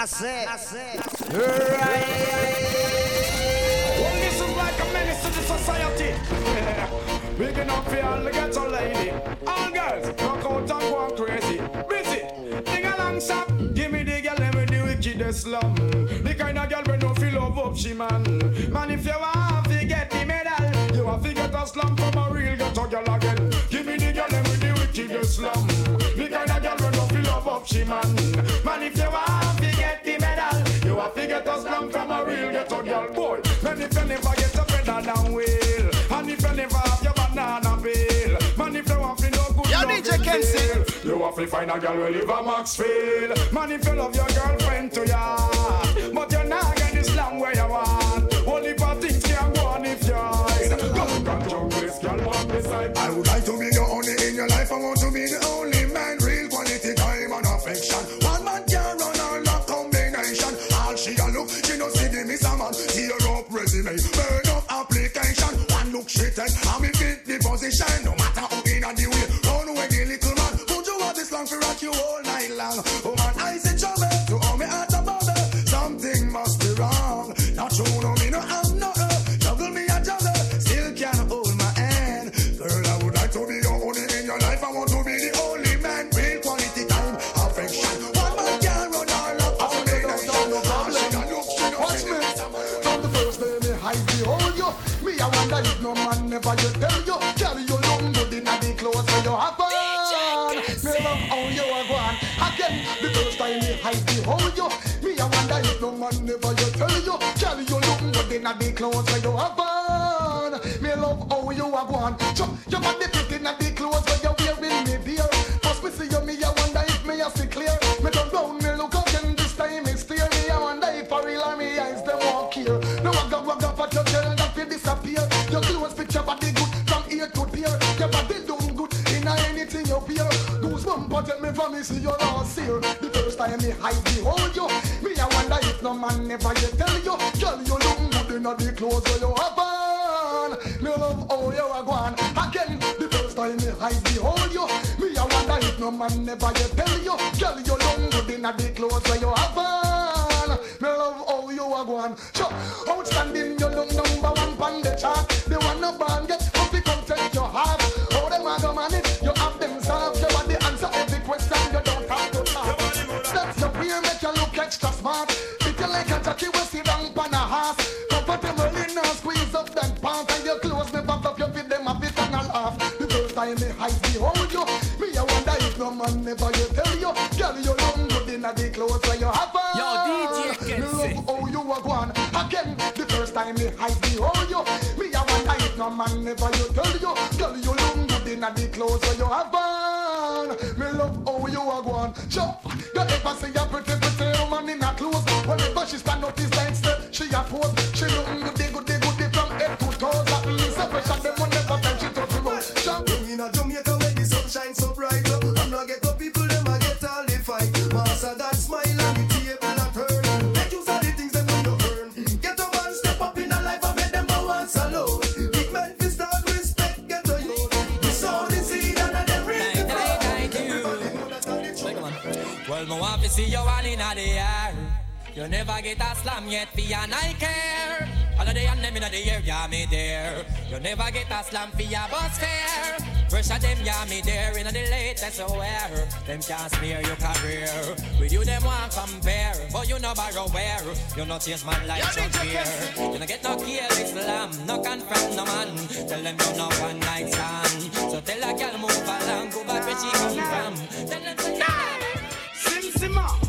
I said, I said, right. Well, this is like a menace to the society. Big enough for all the ghetto lady. All girls, rock out and go on crazy. Busy, ding along shop. Give me the girl, let me the wickedest slum. The kind of girl we no feel love up, she man. Man, if you want to get the medal, you want to get a slum from a real ghetto girl again. Give me the girl, let me the wickedest slum. The kind of girl we no feel love up, she man. Man, if you want to get the medal, you to get from a real ghetto girl, boy. Man, if you never get a wheel, and if you never have your banana peel, man, if you want to no good Yo, DJ Kenzie. you have to find a girl who live a Maxfield. Man, if you love your girlfriend to ya, but you're not get the slam where you want. Only for things can go on if you hide. Come and jump this girl on the side. I would like to be the only in your life. I want to be the only man. Up burn up application. One look take, and me fit the position. No matter who in the way, run away the little man. Put you out this long for rock you all night long. Oh never you tell you Carry you long good inna the clothes where you have on Me love how you are gone. Again, the first time me hide behold you. Me I wonder if no man never you tell you Carry you long good inna the clothes where you have on me see you last year The first time me hide behold you. Me I wonder if no man never yet tell you. Girl you look good in the clothes where you have on. Me love how you are gone. Again the first time me hide behold you. Me I wonder if no man never yet tell you. Girl you look good in the clothes where you have on. Me love how you are gone. Sure, outstanding you look number one pan the chart. The one up the man never you tell you Girl you look good in the clothes where you have on Yo, DJ Kenzie. love how you are gone. Again, the first time me hide behold you. Me I wonder if no man never you tell you Girl you look good in the clothes where you have on Me love how you are gone. Sure, you ever see a pretty pretty woman in her clothes? Whenever she stand up is like step She a pose, she look goody You never get a slam yet, for your I care. All of the and them in the air, yeah, me there. You never get a slam for your bus fare. Of them, yeah, me there. In the latest wear. Them can't smear your career. With you, them want compare. But you no borrow wear. You no chase man like John Fear. You no get no kill Islam. No confront no man. Tell them you no one night stand. So tell a girl move along. Go back where she come from. Tell them say, Sim Simma, who got the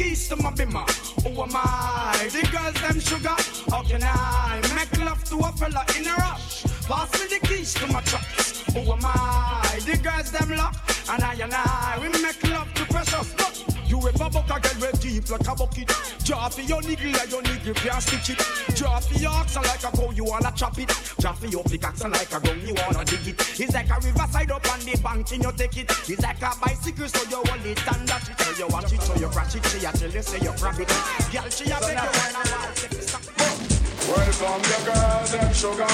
keys to my bimmer? Who am I? The girls them sugar. How can I make love to a fella in a rush? Pass me the keys to my truck. Who am I? The girls them lock, and I and I we make love to precious. Look, you ever buck a girl way deep like a bucket? Draw your niggle like your niggle can't stitch it. Draw your oxen like a cow you wanna chop it. Draw for your pickaxe like a gun you wanna dig it. It's like a riverside up on the bank and you take it. It's like a bicycle so you hold it and dash it. So you watch it, so you crash it. She a tell you say you grab it. Girl she a beg you stop. Welcome the girl, them sugar.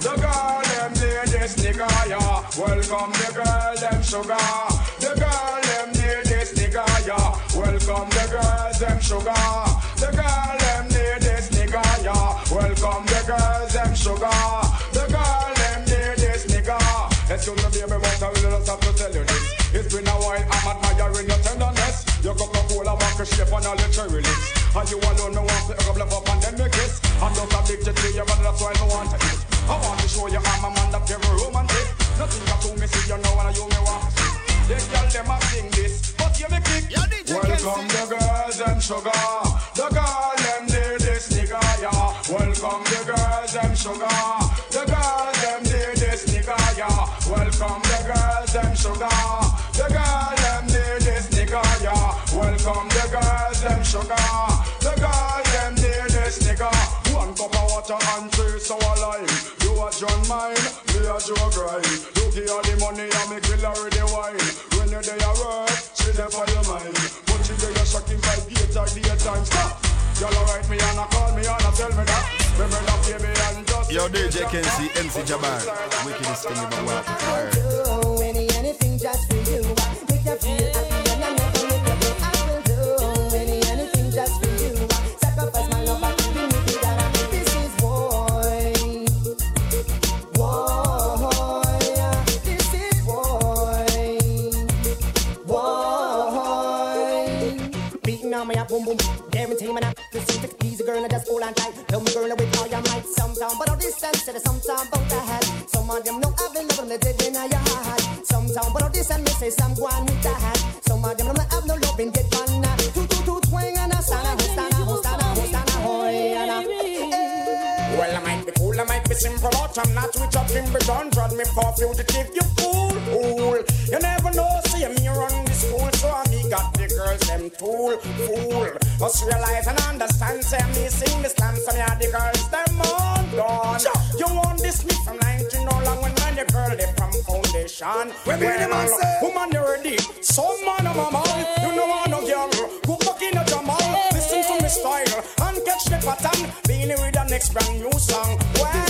The girl, them this nigga, yeah. Welcome the girl, them sugar. The girl, them this nigga, yeah. Welcome the girls, them sugar. The girl them need this nigga, yeah. Welcome the girls, them sugar. The girl them need this nigga. Excuse me, baby, but I will just have to tell you this. It's been a while, I'm admiring your tenderness. Your Coca-Cola market shape on all your cherry lips. And you alone, no one to hook up, up and then me kiss. I'm just addicted to you, but that's why I want to eat. I want to show you I'm a man that very romantic. Nothing got to me, see you know, and you me want to see. The girl them a sing this, kick. Welcome the girls and sugar. The girl them need this nigga, yeah. Welcome the girls and sugar. The girls them need this nigga, yeah. Welcome the girls and sugar. The girl them need this nigga, yeah. Welcome the girls them sugar. The girl them need this nigga. One cup of water and three sour lime. You a John mine, me a Joe grind. Look here the money and me Y'all write me and a call me and a tell me that. Remember that baby and just. Yo, DJ Kenzie, MC Jabbar. Wickedest thing you ever walk heard. do any, anything just for you. Make you feel Sometime, but all this sense, to the sometime about the head. Some of them know I've been loving the dead in a your heart. Sometime, but all this and say some go on with the hat. Some of them don't have no loving get one. Two two two twang and a stand a stand a stand a stand a hoy and a. Eh. Well, I might be cool, I might be simple, but I'm not rich up in Bridon. Drag me for fugitive, you fool, fool. You never know, see me run the school, so I me got the girls, them tool, fool. Must realize and understand, say me sing the slam, so me had the girls, them on gone. You want this me from 19 no long when man the girl, they from foundation. When me the man say- woman, you ready? Some man, I'm a man, you know I no girl. Go back in the Jamal, listen to me style, and catch the pattern. Being with the next brand new song. Well,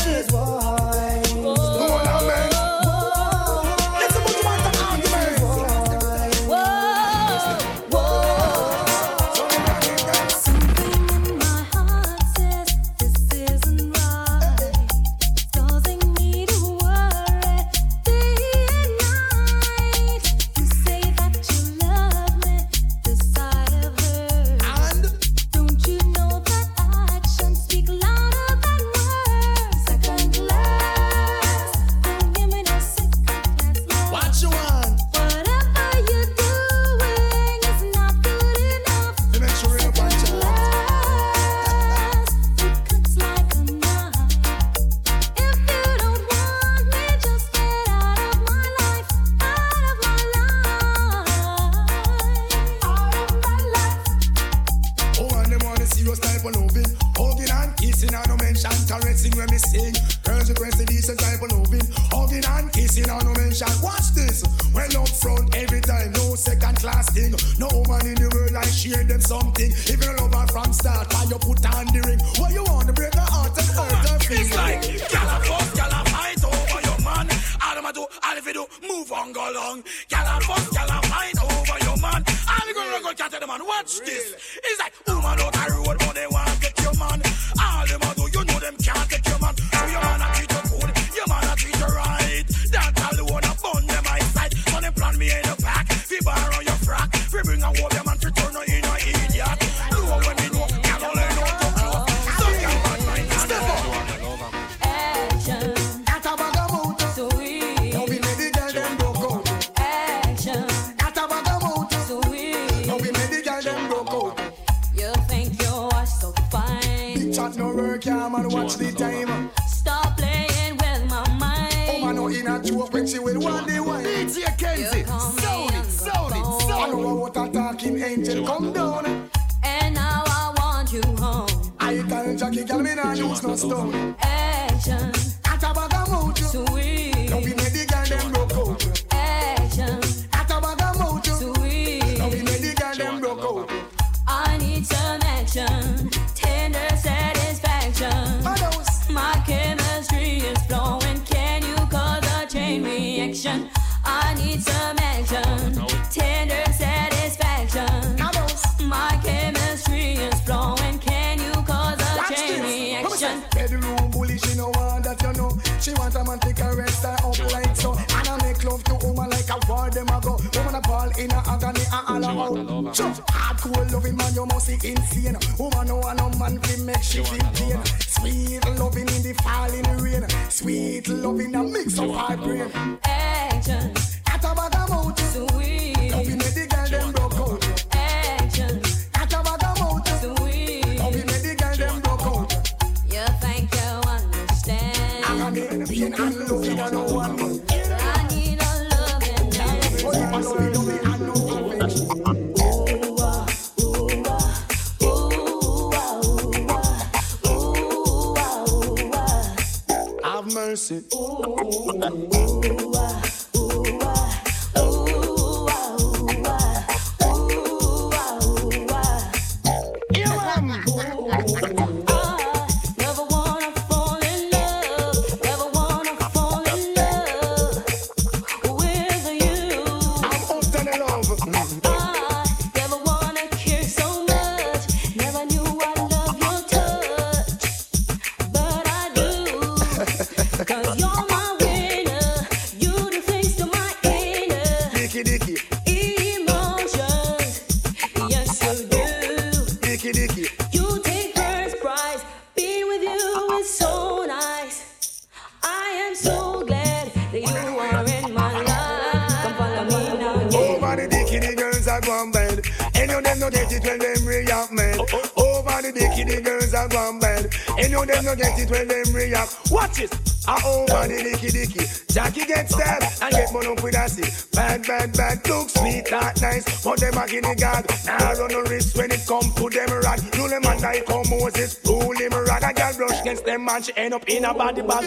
man, she end up in a body. Now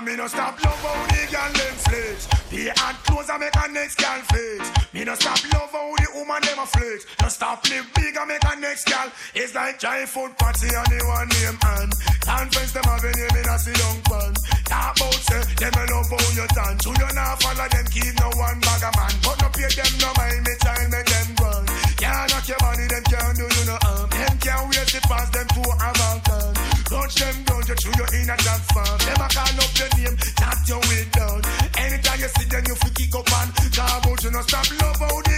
me no stop love how the girl them flex. The hand close and make a next girl flex. Me no stop love how the woman them a flex. No stop live next girl. It's like giant food party on the one name and conference them have a name in a young pan. Talk about say them a love how you dance. You you not follow them keep no one bag a man. But no pay them no mind me child make them run. Can't knock your body them can't do you no harm. Them can't wait to pass them to a Balkan. Touch them down, you chew you in a dance farm. Them a call up your name, tap your way down. Anytime you see them, you fi kick up and talk about you no stop love how the girl them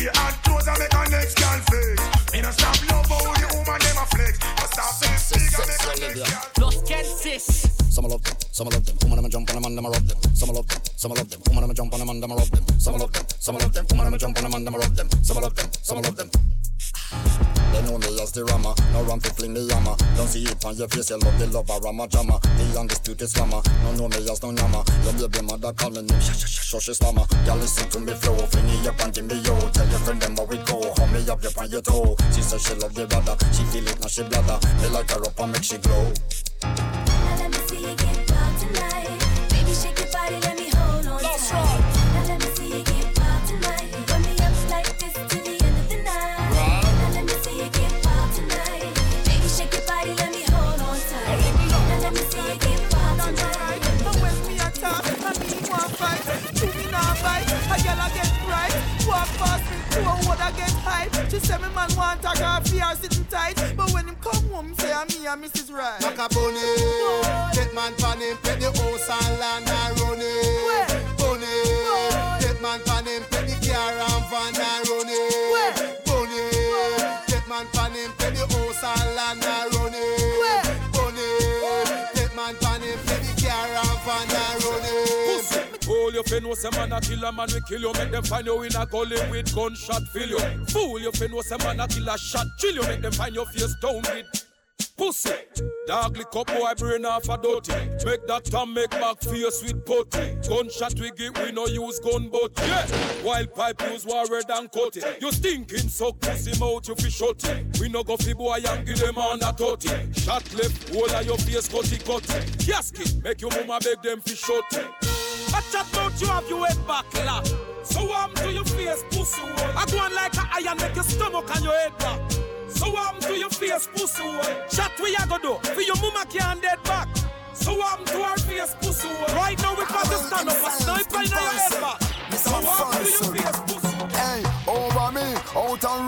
flex. The clothes and make a next girl flex. Me no stop love how the woman them a flex. No stop them big and make a next girl. Los Kensis. Some love them, some love them. Woman, I'ma jump on them and I'ma rub them. Some love them, some love them. Woman, I'ma jump on them and I'ma rub them. Some love them, some love them. Woman, I'ma jump on them and I'ma rub them. Some love them, some love them. They know me as the rammer, no ram fi fling me hammer. Don't see it on your face, you love the lover, rama jammer. The undisputed slammer, no know me as no yammer. Your baby mother call me name, sh sh sh sh slammer. Girl listen to me flow, fling it up and give me yo. Tell your friend them how we go, hold me up, you on your toe. She say she love the brother, she feel it now she bladder. Me like her up and make she glow. Now let me see you get wild tonight. Baby, shake your body, let me hold on tight. A girl I get right. Walk past me, to a wood get hype. She say me man want a girl fear sitting tight. But when him come home, say I'm me and Mrs. Right. Bunny, get man pan him, pay the house and land and run it. You fin know say man a kill a man we kill you. Make them find you in a gully with gunshot fill you. Fool you fin know say man a kill a shot chill you. Make them find your face down with pussy. Dog lick up boy brain off a dirty. Make that Tom make back face with putty. Gunshot we get we no use gun but yeah. Wild pipe use war red and cut it You stinking suck pussy mouth you fi shut it We no go fi boy and give them on a totty. Shot left whole of your face cutty cutty Casket make your mama beg them fi shut it I chat about you have your head back, la. So warm to your face, pussy hole. I go on like a iron, make your stomach and your head back. So warm to your face, pussy hole. Chat we a go do, for your mama can't dead back. So warm to her face, pussy hole. Right now we got to stand up, a sniper in your head back. So warm to your face, pussy hole.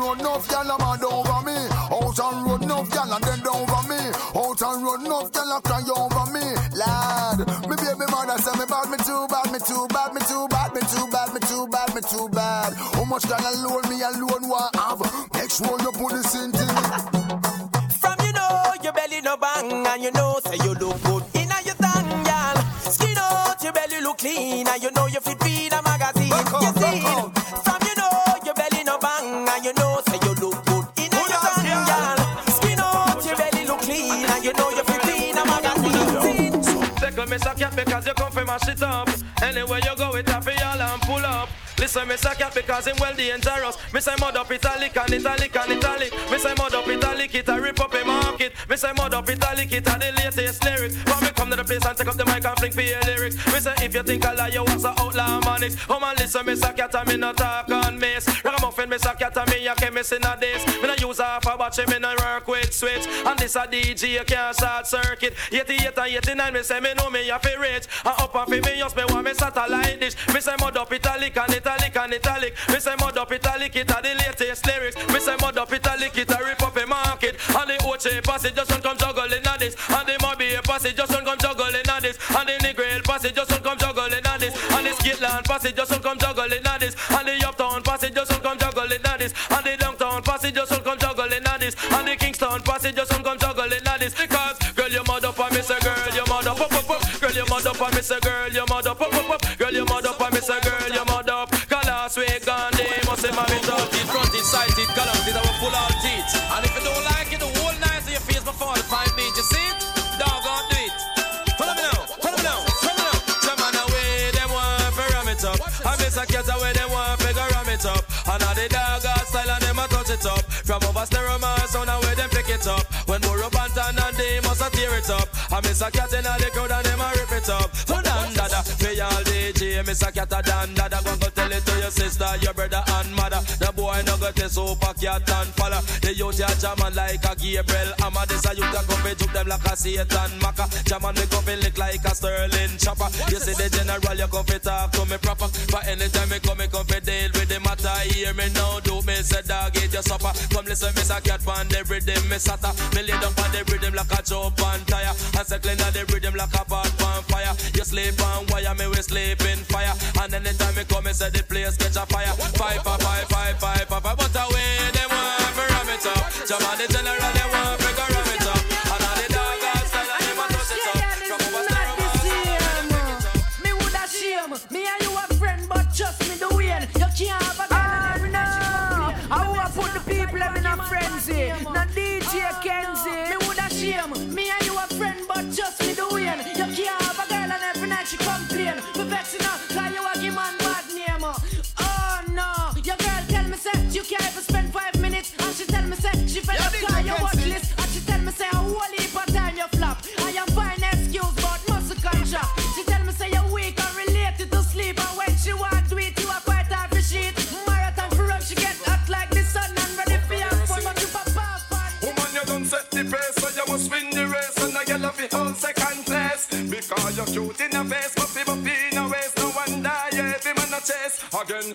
road, enough gal a mad over me. Out on road, enough gal a dead over me. Out on road, enough gal a cry over me. Lad, mother say me bad, me too bad, me too bad, me too bad, me too bad, me too bad, me too bad. How much gal alone me alone want have? Make sure you put this in thing. From you know your belly no bang and you know say you look good inna your thang, gal. Skin out your belly look clean and you know you fit feed a magazine. You see, Me suck cat because you come from mash it up. Anywhere you go, it happy all and pull up. Listen, me suck cat because him well dangerous. Me say mud up italic and italic and italic. Me say mud up italic, it a rip up a market. Me say mud up italic, it a the latest lyrics. But me come to the place and take up the mic and fling for your lyrics. Me say if you think I lie, you was a outlaw manics. Oh man, listen, me suck cat and me not talk on miss. Ragamuffin, me suck cat and me a chemist in a this. Me no use half a battery, me no work with switch. And this a DJ, you can't short circuit. 88 and 89, me say me know me a fi rich. And up and fi me just me want me satellite dish. Me say mud up italic and italic and italic. Me say mud up italic, it a the latest lyrics. Me say mud up italic, it a rip up a market. And the Oche passage just come juggling on this. And the Mobay passage just come juggling on this. And the Negril passage just come juggling on this. And the Skitland passage just come juggling on this. And the Uptown passage just come juggling on this. And the Downtown passage just come juggling on this. And the Kingston passage just come juggling on this. Because girl, you mud up and me say girl, you mud up, up, up, up. Girl, you mud up and me say girl, you mud up, up, up, Cause last week gone day, must my it out it, front it, side it, gallant it, I will pull out teeth. And if you don't like it, the whole night of your face before the five beat, you see it? Dog on do it. Follow me now, follow me now, follow me now. Some man away, them want to ram it up. I miss a cat away, them want to ram it up. And all the dog got style and them a touch it up. From over stereo man, sound away, them pick it up. When more up and down and they must a tear it up. I miss a cat in all the crowd and them a rip it up. So Don Dada, me all DJ, miss a cat a Don Dada. Sister, your brother and mother. The boy no got a super cat and follow. The youth ya jamming like a Gabriel. I'm a this a youth a come juke them like a Satan Maka. Jamming me come lick like a Sterling chopper. You see the general, you come fi talk to me proper. But anytime me come, me come fi deal with the matter. Hear me now, do me say dog eat your supper. Come listen, me say cat pan the rhythm, me sata. Me lay down pan the rhythm like a chop and tire. And say clean the rhythm like a pot pan. You sleep on wire, me we sleep in fire. And anytime me come, me say the place catch a fire. Five, five, five, five, five, five, five. But them chase. Again,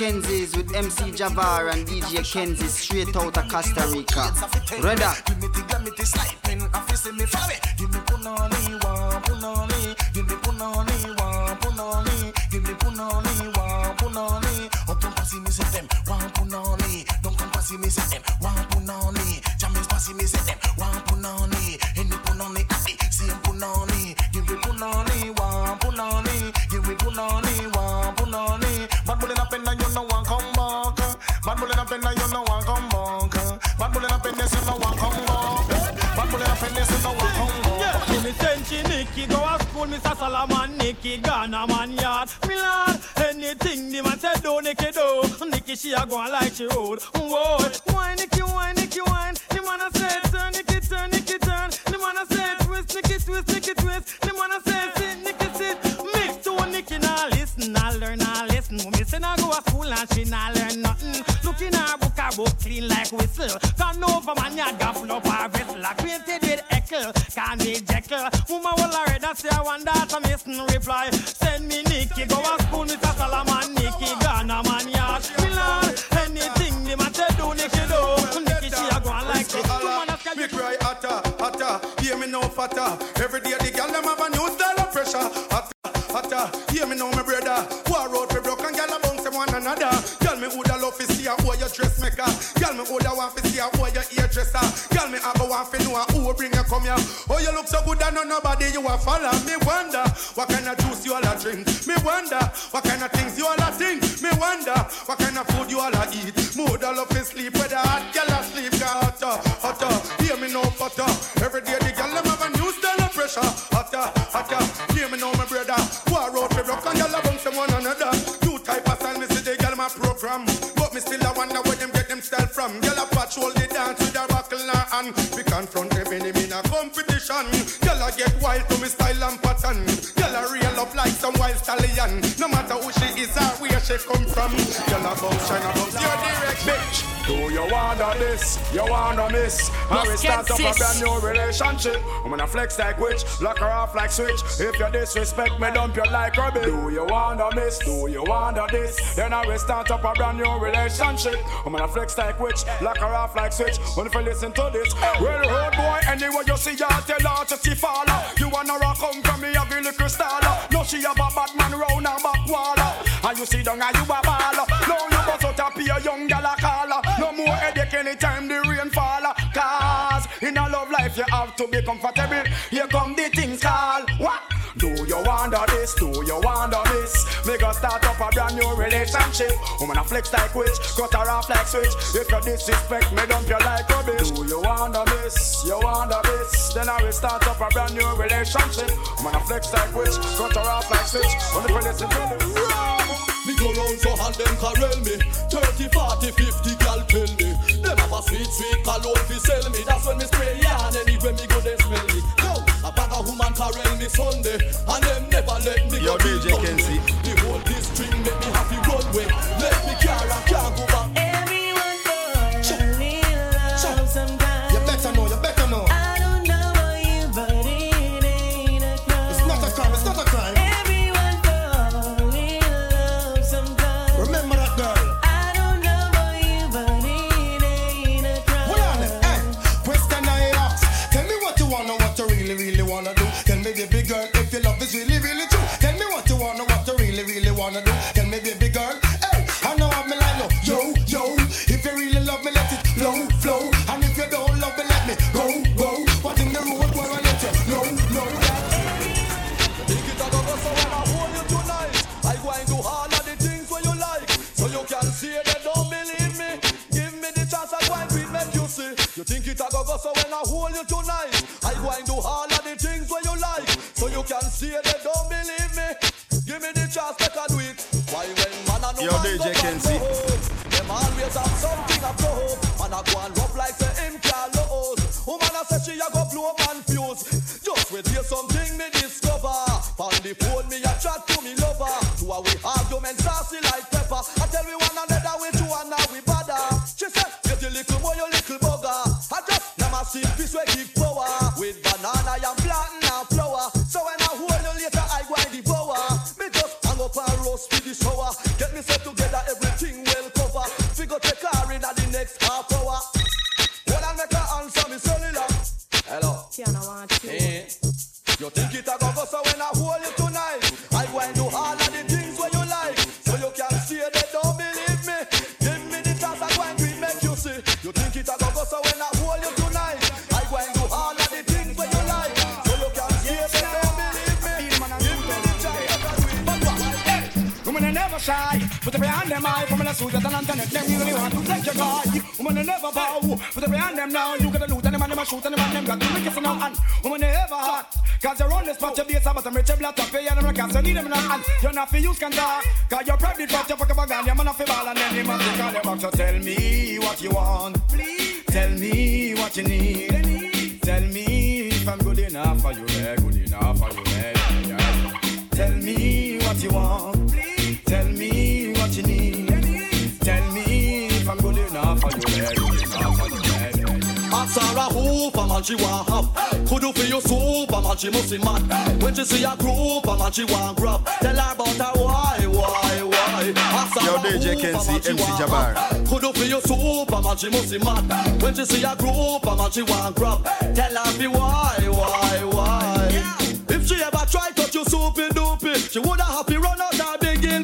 Mackenzie's with MC Jabbar and DJ Kenzie straight out of Costa Rica. Brother, flex like witch, lock her off like switch. If you disrespect me, dump you like rubbish. Do you wanna miss? Do you wanna this? Then I will start up a brand new relationship. I'm gonna flex like witch, lock her off like switch. When if you listen to this, well, road boy, anyway, you see, you tell her to see follow. You wanna rock home from me, a be little star. No, she have a bad man round her back wall. And you see, down, and you a baller. No, you bust out up your young gal a caller. No more headache anytime the life you have to be comfortable. Here come the things called what? Do you wonder this? Do you wonder this? Me a start up a brand new relationship. Woman a flex like witch, cut her off like switch. If you disrespect me, dump you like rubbish. Do you wonder this? You wonder this? Then I will start up a brand new relationship. Woman a flex like witch, cut her off like switch. Only for this Me go round so hard them carrel me. 30, 40, 50 gal tell them have a sweet, sweet cologne fi sell me. That's when me spray yeah, and anywhere me go they smell me. Yo, a bag of woman carrying me Sunday, and them never let me Yo, go. Yo, DJ Kenzie. Hold you tonight, I go and do all of the things where you like. So you can see they And woman they ever hot, cause you're on the spot, your base but I'm rich, black top, and them can't so need them now. And you're not for use can talk, cause you're private, but you fuck up a gun, you're man off the ball and then the man take all your back. So tell me what you want, please. Tell me what you need. Tell me if I'm good enough for you, yeah, good enough for you, yeah, yeah. Tell me what you want. Yeah. Ask Sarah who for man she want have Could do for your soup a man. She must be mad When she see a group a man she want grab Tell her about her why, why, why. Yo, DJ Kenzie, MC Jabbar. Could you soup a man she must be mad When she see a group a man she want grab Tell her be why, why, why. If she ever try touch you soupy doopy She woulda happy run out her big hill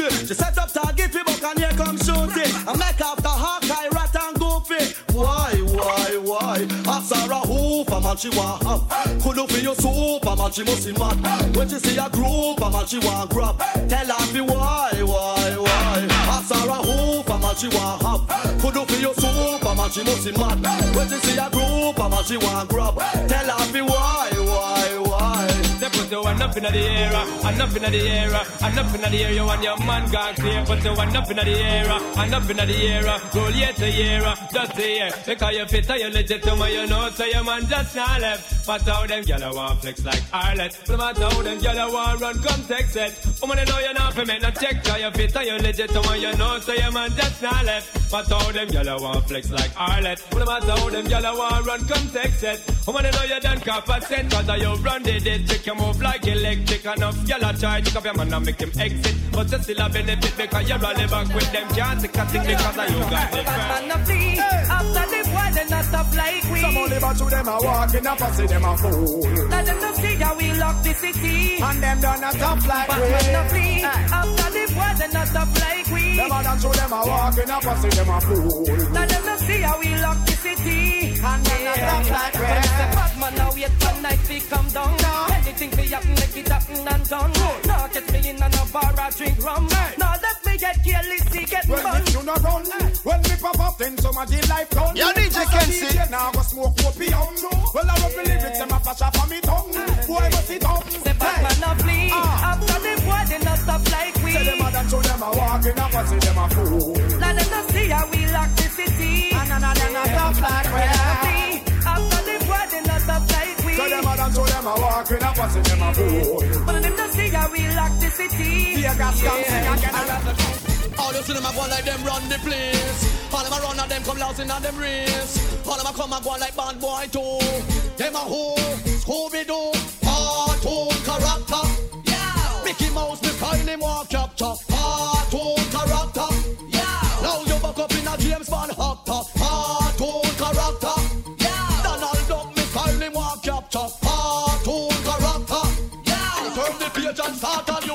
of She set up target for buck and here come shoot it. I make after Hawkeye, rat and goofy. Why, why, why? Ask Sarah who for man she want. Have Could for your soup a man she must be mad. When she see a group a man she want grab. Tell her be why, why, why? Ask Sarah who for man she want. Have Could for your soup a man she must be mad. When she see a group a man she want grab. Tell her be why, why, why? They put the one up in the air, uh, and up in the air, uh, and up in the air. You and your man gone clear. Put the one up in the air, uh, and up in the air. Roll year to year, just the year. Because you fit, you legit to my, you know, so your man just not left. But how them gyal want flex like Arlet. No matter how them gyal want run, come text it. Woman, you know you're not for me, no check. Cause you fit, you legit to my, you know, so your man just not left. But how them gyal want flex like Arlet. No matter how them gyal want run, come text it. Woman, you know you done a cent. Cause you run the dick, you move like electric. Enough gyal a try to up your man and make him exit. But you still a benefit because you rally back with them. Can't take a thing because of you got the Man a flee after boy, they not stop like we. Some only but to them a walking up and see them a fool. Let them know see how we lock the city. And them done a tough like But we. man a flee after the boy, they not stop like we. Them a done to them a walking up and see them a fool. Let them know see how we lock the city. And them not stop like we. When the bad man now wait for night we come down. Anything we happen, make it happen and done. Now get me in and a bar I drink rum. Now let me get careless, see get When bun. me tune a run, when me pop up, then some of the life done. Yo, DJ Kenzie. Now go smoke opium. Well, I rub the lyrics, them a flash up on me tongue. Boy, must it up. The bad man a flee after the boy, they not stop like we. Say them a done to them a walking up and see them a fool. Let them know see how we lock the city. And of them not stop like we. After the boy, they not stop like we. Say them a done to them a walking up and see them a fool. But them not see how we lock the city. Tear gas come sing again. All you see them a go like them run the place. All them a run and them come lousy in them race. All them a come and go like bad boy too. Them a who, Scooby Doo, cartoon character. Yeah. Mickey Mouse, me style him walk capture. Cartoon character. Yeah. Now you back up in a James Bond actor. Cartoon character. Yeah. Donald Duck, me style him walk capture. Cartoon character. Yeah. Turn the page and start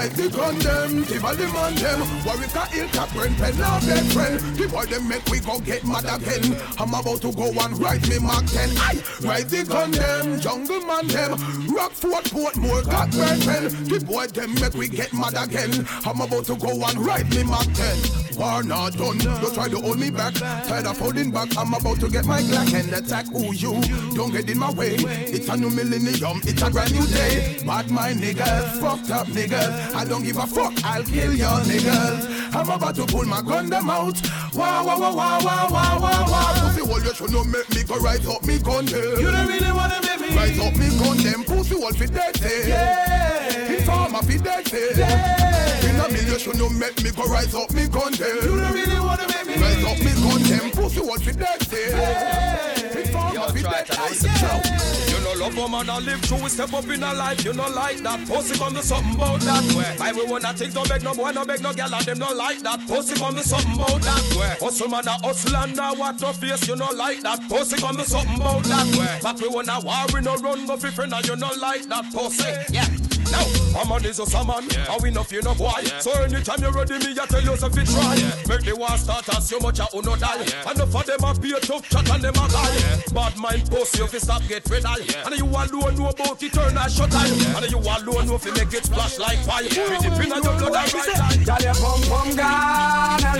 Right the gun them, Tivoli man them. Warwick a hilltop, burn pen now bed friend. The boy them make we go get mad again. I'm about to go and write me Mark 10 Aye, right the gun them, jungle man them. Rockford, Portmore, got burn pen. The boy them make we get mad again. I'm about to go and write me Mark 10 War not done, don't try to hold me back. Tired of holding back, I'm about to get my Glock and attack who you. Don't get in my way, it's a new millennium, it's a brand new day. Bad mind niggas, fucked up niggas I don't give a fuck, I'll kill your niggas I'm about to pull my gun them out. Wow, wow, wow, wow, wow, wow, wow, wow Pussy hole, you should not make me go right up me gun them You don't really wanna make me. Right up me gun them, pussy hole fi dirty eh. Yeah. Informer fi dirty eh. Yeah. In a million, you should not make me go right up me gun them You don't really wanna make me. Right up me gun them, pussy hole fi dirty eh. Informer fi dirty You know love a man and live through step up in a life You know like that. Pussy come to something about that way Why we wanna think no beg no boy no beg no girl and them no like that. Pussy come to something about that way Hustle man a hustle and a what no face You know like that. Pussy come to something about that way But we wanna war we no run go fi friend and you know like that. Pussy yeah. Now, a man is just a man, and we no fear no boy. So anytime you're ready, me I tell you so fi try. Make the war start as so much a uno die. And enough of them a pay tough chat and them a lie. Bad mind post you fi stop get red eye. And you alone know about eternal shut eye. And you alone know fi make it splash like fire. With the pin of your blood and right eye. Girl, you pum pum gonna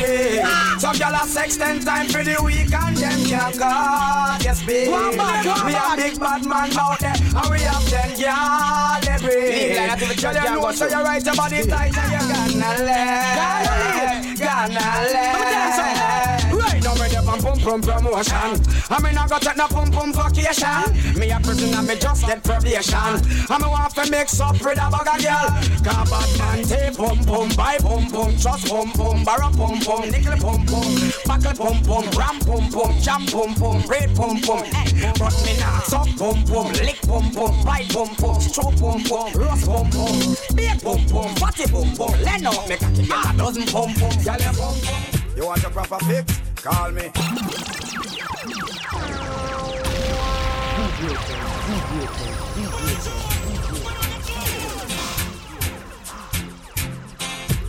Some girl a sex ten times for the week and them can't go. Yes, babe. One bad, one We a big bad man out there, and we have ten girl every. Leave like that to the Girl, you know so you right your body tight and you gonna let, gonna pum promotion. I mean I got take no pum pum vacation. Me a prisoner, me just get probation. I me want to mix up with a of girl. Cause bad man take pum pum, buy pum pum, trust pum pum, borrow pum pum, nickel pum pum, buckle pum pum, ram pum pum, jam pum pum, braid pum pum. Eh, But me not suck pum pum, lick pum pum, bite pum pum, stroke pum pum, roast pum pum, beat pum pum, fatty pum pum. Let out me cocky a dozen pum pum. Girl, you pum pum. You want a proper fix? Call me.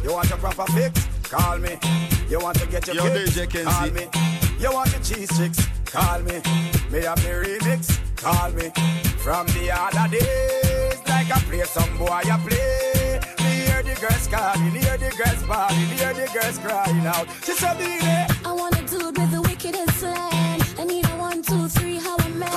You want a proper fix? Call me. You want to get your Yo, kicks? DJ. Call me. You want your cheese chicks? Call me. Me have me remix? Call me. From the other days, like I play some boy I play. The girls calling, hear the girls bawling, hear the girls crying out. She said, "Baby, I want a dude with the wickedest slang. I need a one, two, three, how a man.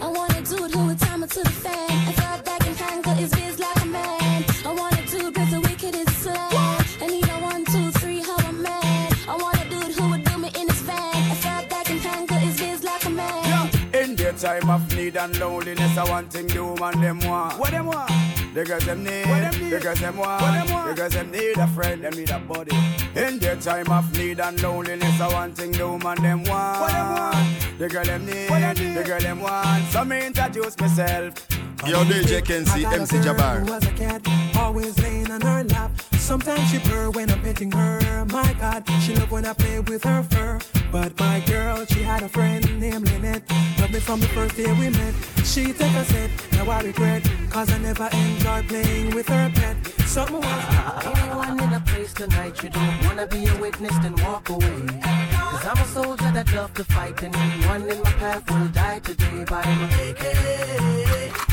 I want a dude who would time it to the fan. I thought that can tangle his biz like a man. I want a dude with the wickedest slang. I need a one, two, three, how a man. I want a dude who would do me in his van. I thought that can tangle his biz like a man. In their time of need and loneliness, I want thing the woman them want. What them want? The girls them need. What them need? The girls them want. What them want? The girls them need a friend, them need a buddy. In their time of need and loneliness, I want thing the woman them want. What them want? The girl them need. What them need? The girl them want. So me introduce myself. Yo, DJ Kenzie, MC Jabbar. Who was a cat, always laying on her lap. Sometimes she purr when I'm petting her. My God, she love when I play with her fur. But my girl, she had a friend named Lynette. Loved me from the first day we met. She take a set, now I regret. Cause I never enjoyed playing with her pet. Something Anyone in a place tonight you don't wanna be a witness, then walk away. Cause I'm a soldier that love to fight, and anyone in my path will die today by my AK.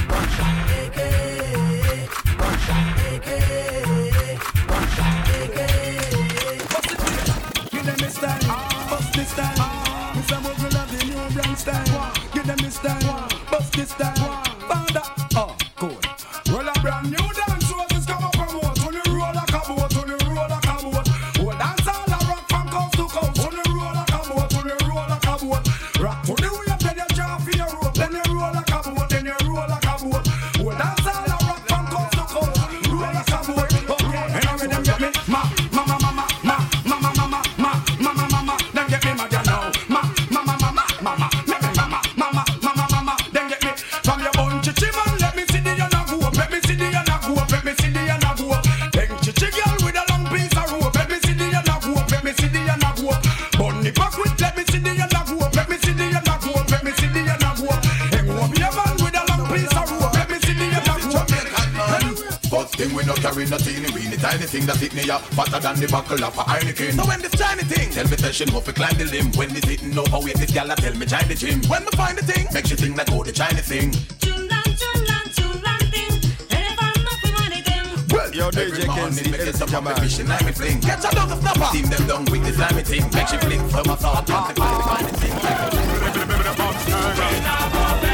One shot, AK. AK. Give them this style, bust this. Mr. Mogul love the new brand style. Give them this style, bust this style. Banda, oh, cool. Roll a brand new tiny thing that hit me up, fatter than the buckle of a Heineken. So when this tiny thing, tell me that she know fi climb the limb. When this hitting overweight, this gal a tell me join the gym. When me find the thing, make she think that go the China thing. Well, Yo, DJ Kenzie, me get MC some of Jamal. the fish and me fling. Catch a dog of snapper. Steam them down with the slimy thing. Make she fling from a thought. Can't see find the kind of thing.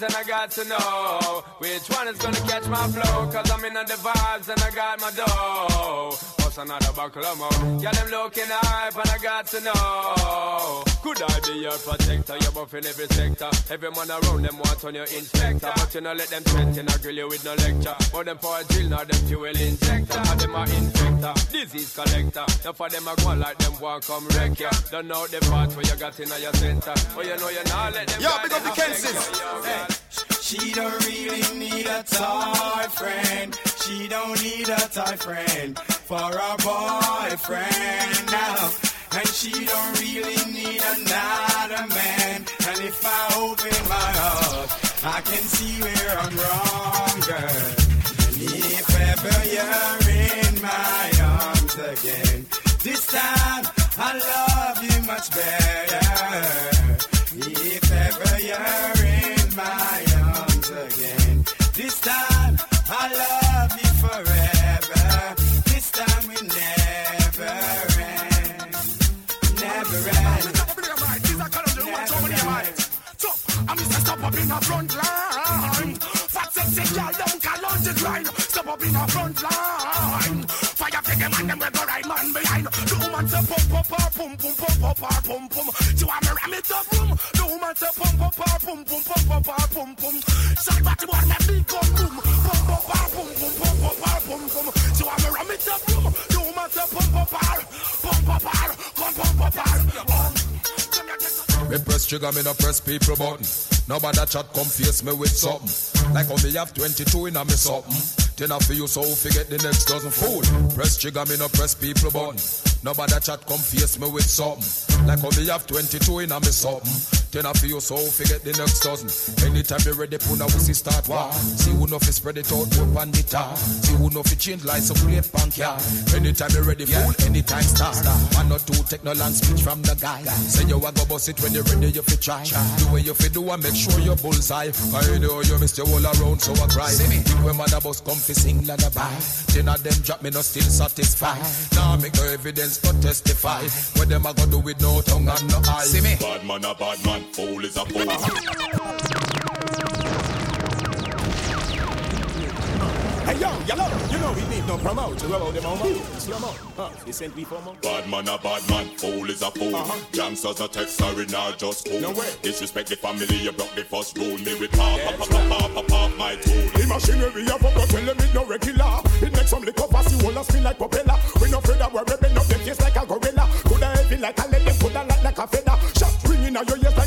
Sides and I got to know which one is gonna catch my flow. Cause I'm in the vibes and I got my dough. What's another buckle of more? Yeah, them looking hype and I got to know. Could I be your protector? You're buff in every sector. Every man around them want on your inspector. But you know, let them threaten, I grill you with no lecture. But them for a drill, now them fuel injector. Now them a infector, disease collector. Now for them, I go like them walk come wreck ya. Don't know the part where you got in your center. But you know you not let them Yo, big up the Kensis. She don't really need a toy friend. She don't need a toy friend for a boyfriend now. And she don't really need another man. And if I open my heart, I can see where I'm wrong, girl. And if ever you're in my arms again, this time I love you much better. If ever you're in the front line. Fat sexy girl, don't call on the grind. Step up in the front line. Fire take them and them we go right man behind. The woman say pump pump pump pum pum pum pum pum pum pum. She want me ram it up room. The woman say pump pump pump pum pum pum pum pum pum pum. Shot body boy me gun boom. Pump pump pump pum pum pum pum pum Me press trigger, me no press people button. Nobody chat come face me with something. Like how me have 22 in a me something. Then I feel you so forget the next dozen fool. Press trigger, me no press people button. Nobody chat come face me with something. Like how me have 22 in a me something. Then I feel you so forget the next dozen. Anytime you ready, put a wussy start war. See who know fi spread it out, the tar. See who know fi change like so plate punk yeah. Anytime you ready, fool, anytime start. Man not two take no land speech from the guy. Say you a go bust it when you ready, you fi try. The way you fi do and make sure you bullseye. I know you missed your all around, so I cry. See Think when mother bus come fi sing lullaby. Ten of them drop me no still satisfied. Now make no evidence to testify. What them a go do with no tongue and no eye. See me? Bad man a bad man, fool is a fool. Hey yo, yellow, you know we need no promote. You about them over? Slow mo. Huh, sent me for more? Bad man a bad man, fool is a fool. Uh-huh. Gangsters a text sorry now just cool. No way. Disrespect the family, you broke the first rule. Me with pop, pop, pop, pop, pop, pop, my tool. The machinery of a tell them it no regular. It makes some liquor pass you all spin like propeller. We no afraid of we're ripping up them face like a gorilla. Coulda heavy like a lead, them coulda light like a feather. Shot ringing out your ears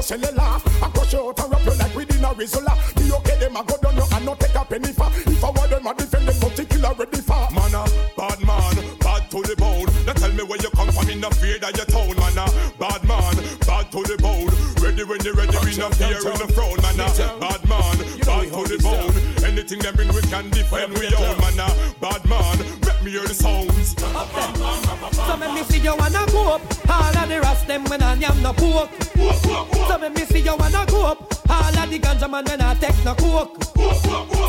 Motorola cellular. I crush you out and wrap you like within a Rizzola. The okay them a go down you and not take a penny for. If I want them a defend them, particular ready for. Man a bad man, bad to the bone. Now tell me where you come from, in the fear that you town. Man a bad man, bad to the bone. Ready when you ready, we no fear in the throne. Man a bad man, bad to the bone. Anything them bring, we can defend. We own. Man a bad man, me hear the sounds. So me me see you wanna go up. All of the rest them when I am no pork So me me see you wanna go up. All of the ganja man when I take no coke.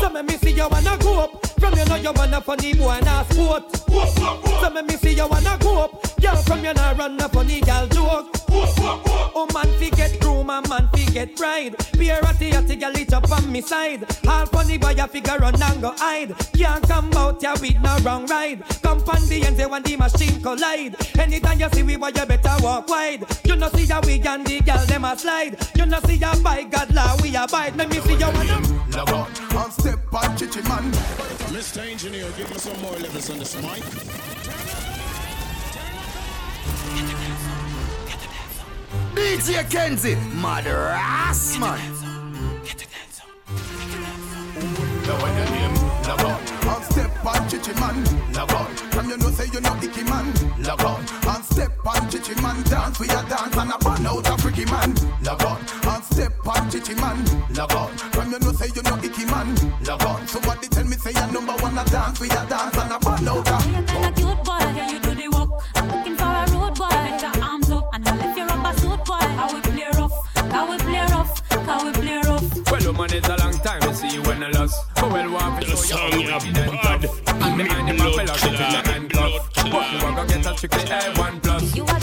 So me me see you wanna go up. From you know you wanna funny boy and a sport. So me me see you wanna go up. Girl from you nah run a funny girl get pride. Beer a theater, girl it up on me side. All funny boy a figure run and go hide. Can't come out here with no wrong ride. Come on the end when the machine collide. Anytime you see we boy you better walk wide. You know see ya we and the girl them a slide. You know see ya by God law we abide. Let me see you wanna. Love on, and step on chichi man. Mr. Engineer, give me some more levels on this mic. DJ Kenzie, mother ass man. Love on your name, love on, and step on chichi man. Love on, from you know say you know icky man. Love on, and step on chichi man. Dance we a dance and a burn out a freaky man. Love on, and step on chichi man. Love on, from you know say you know icky man. Love on, somebody tell me say you number one a dance we a dance and a burn out a. how we play rough, how we play rough. Well, woman, it's a long time to see you when I lost. But well, want to show you how we did and tough. And the man in my fellow get in your handcuff. But you want to get a strictly A1 plus.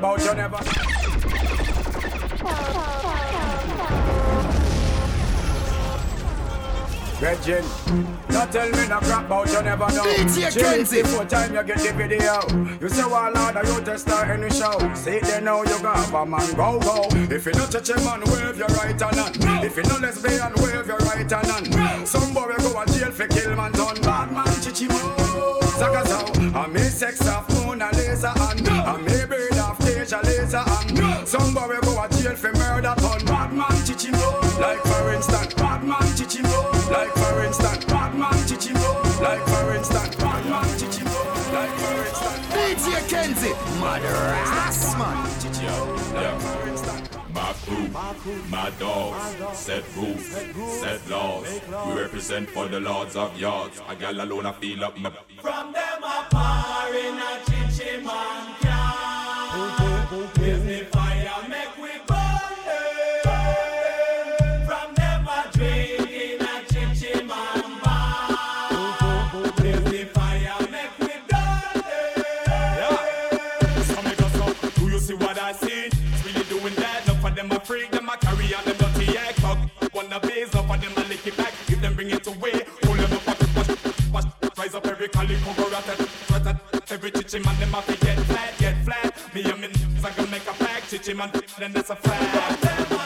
About you never. Regin, don't tell me no crap about you never know. DJ Kenzie. Before time you get the video. You say, well, Lord, you just start any show. See it there now, you got a man, go, go. If you don't touch a man, wave your right hand on. If you no lesbian, wave your right hand on. Some boy go to jail for kill man, done bad man, chichimo. Zagazow, I me sex off Mona Lisa and I me bird off Deja Lisa uh, and Some boy go to jail for murder ton Bad man Like for instance. Bad man Like for instance. Bad man Like for instance. Bad man Like for instance. DJ Kenzie, mother ass man. My crew, my dogs, set rules, set laws. We represent for the lords of yards. A gal alone, I feel up my. From them a par in a chichi man a carry on them dirty egg fuck. Wanna base up of them a lick it back. If them bring it away, hold them up, watch, watch, watch. Rise up every calico, go rat rat rat. Every chichi man them have to get flat, get flat. Me and me I can make a pack, chichi man, then that's a fact.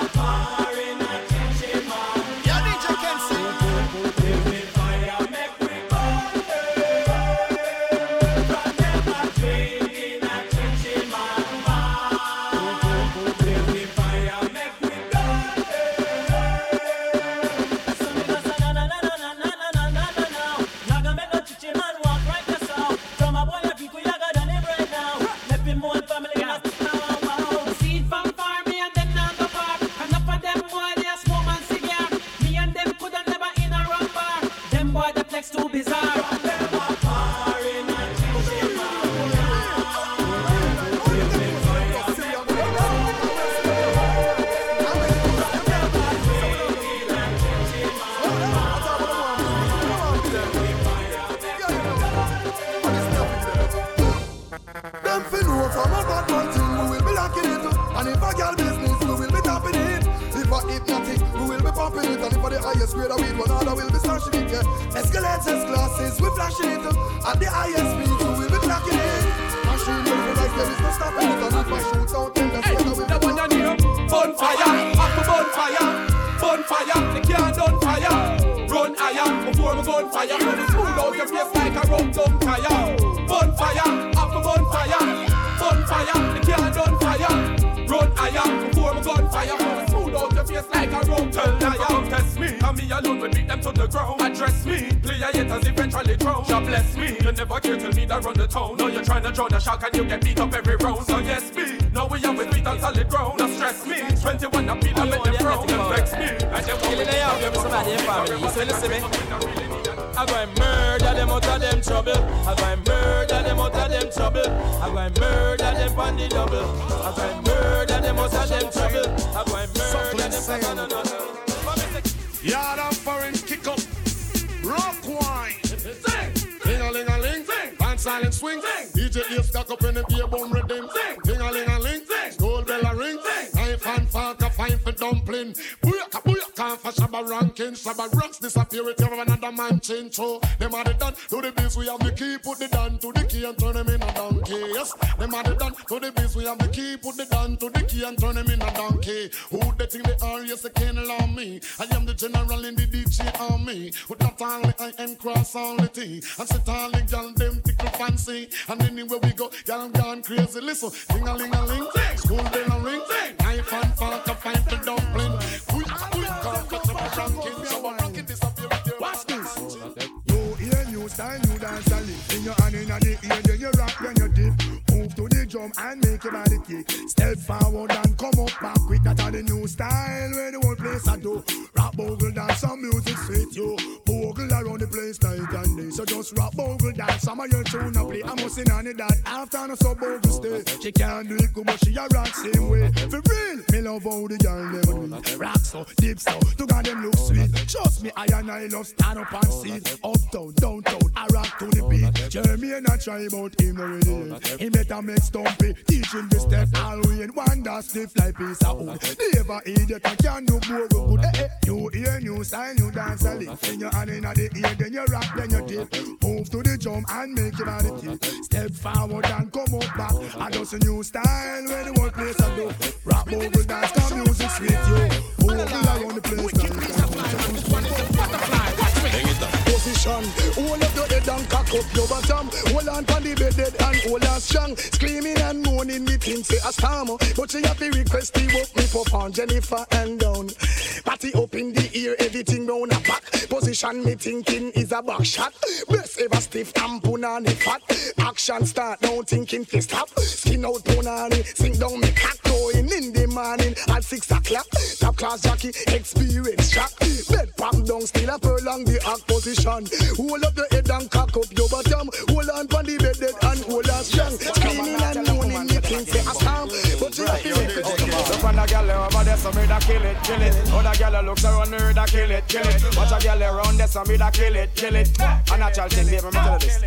Man. So oh. them are the done to the biz. We have the key. Put the down to the key and turn them in a donkey. Yes. Them are the done to the biz. We have the key. Put the down to the key and turn them in a donkey. Who they think they are? Yes, they can't allow me. I am the general in the DJ army. With not only I am cross all the T. And sit all the gal them tickle fancy. And anywhere we go, gal gone crazy. Listen, ding a ling a ling. Of your tune a play. I must sing on it that after no so bogle stay. She can't do it good, but she a rock same way. For real, me love how the girl never do. Rock so, deep so, to God them look sweet. Trust me, I and I love stand up and sit. Uptown, downtown, And I try about him already. He better make stumpy, teach him the step. All one that stiff like piece of wood. Never idiot, I can do more good. Eh, eh. New ear, new style, new dance a lick. Then you hand in the ear, then you rock, then you dip. Move to the drum and make your body tick. Step forward and come up back. I just a new style where the whole place I do. Rap bogle dance, up your bottom. Hold on to the bed dead and hold on strong. Screaming and moaning, me think say a storm. But she have to request the work me pop on Jennifer and down. Party up in the ear, everything round a back. Position me thinking is a back shot. Best ever stiff and punani fat. Action start now thinking fi stop. Skin out punani, sing down me cock going in the morning at six o'clock. Top class jockey, experience track. Bed pop down, still a prolong the act position. Hold up the head and cock up your bottom. Hold on pon the bed dead and hold on strong. Screaming and moaning, you think say a storm, but you have to for it. On the gal over there, so me da kill it, kill it. Other gal looks around me, da kill it, kill it. Watch a gal around there, so me da kill it, kill it. A natural thing, baby, me tell you this.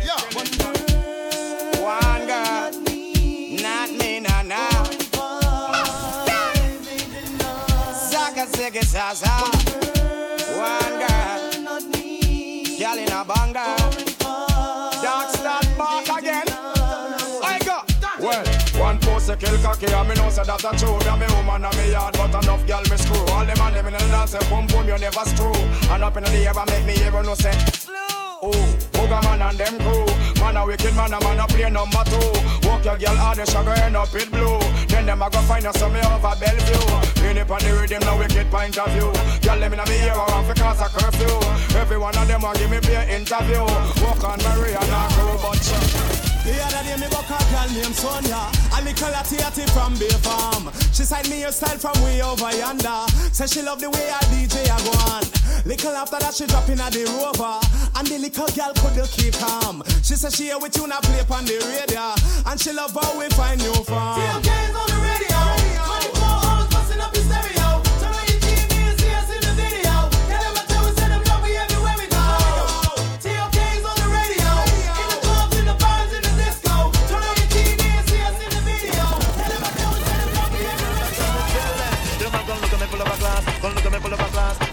One girl, not me, nah, nah. Ziggy, zaza. One girl, girl in a banger. Dark start back again. I pussy kill cocky and me know say that a true. Me a me woman and me yard, but enough girl me screw. All them and them in the dance say boom boom you never screw. And up in the air and make me even know say. Oh, Booga man and them crew. Man a wicked man, a man a play number two. Walk your girl hard, she go end up in blue. Then them a go find us some me over Bellevue. In it on the rhythm, no wicked point of view. Girl, them in a me ear, off because of curfew. Every one of them a give me be interview. Walk on Maria, not crew, but The other day me go call girl named Sonia A little latty from Bay Farm. She side me a style from way over yonder. Say she love the way I DJ a go on. Little after that she drop in a the rover. And the little girl couldn't keep calm. She say she here with you now play on the radio. And she love how we find you from TOK's on the radio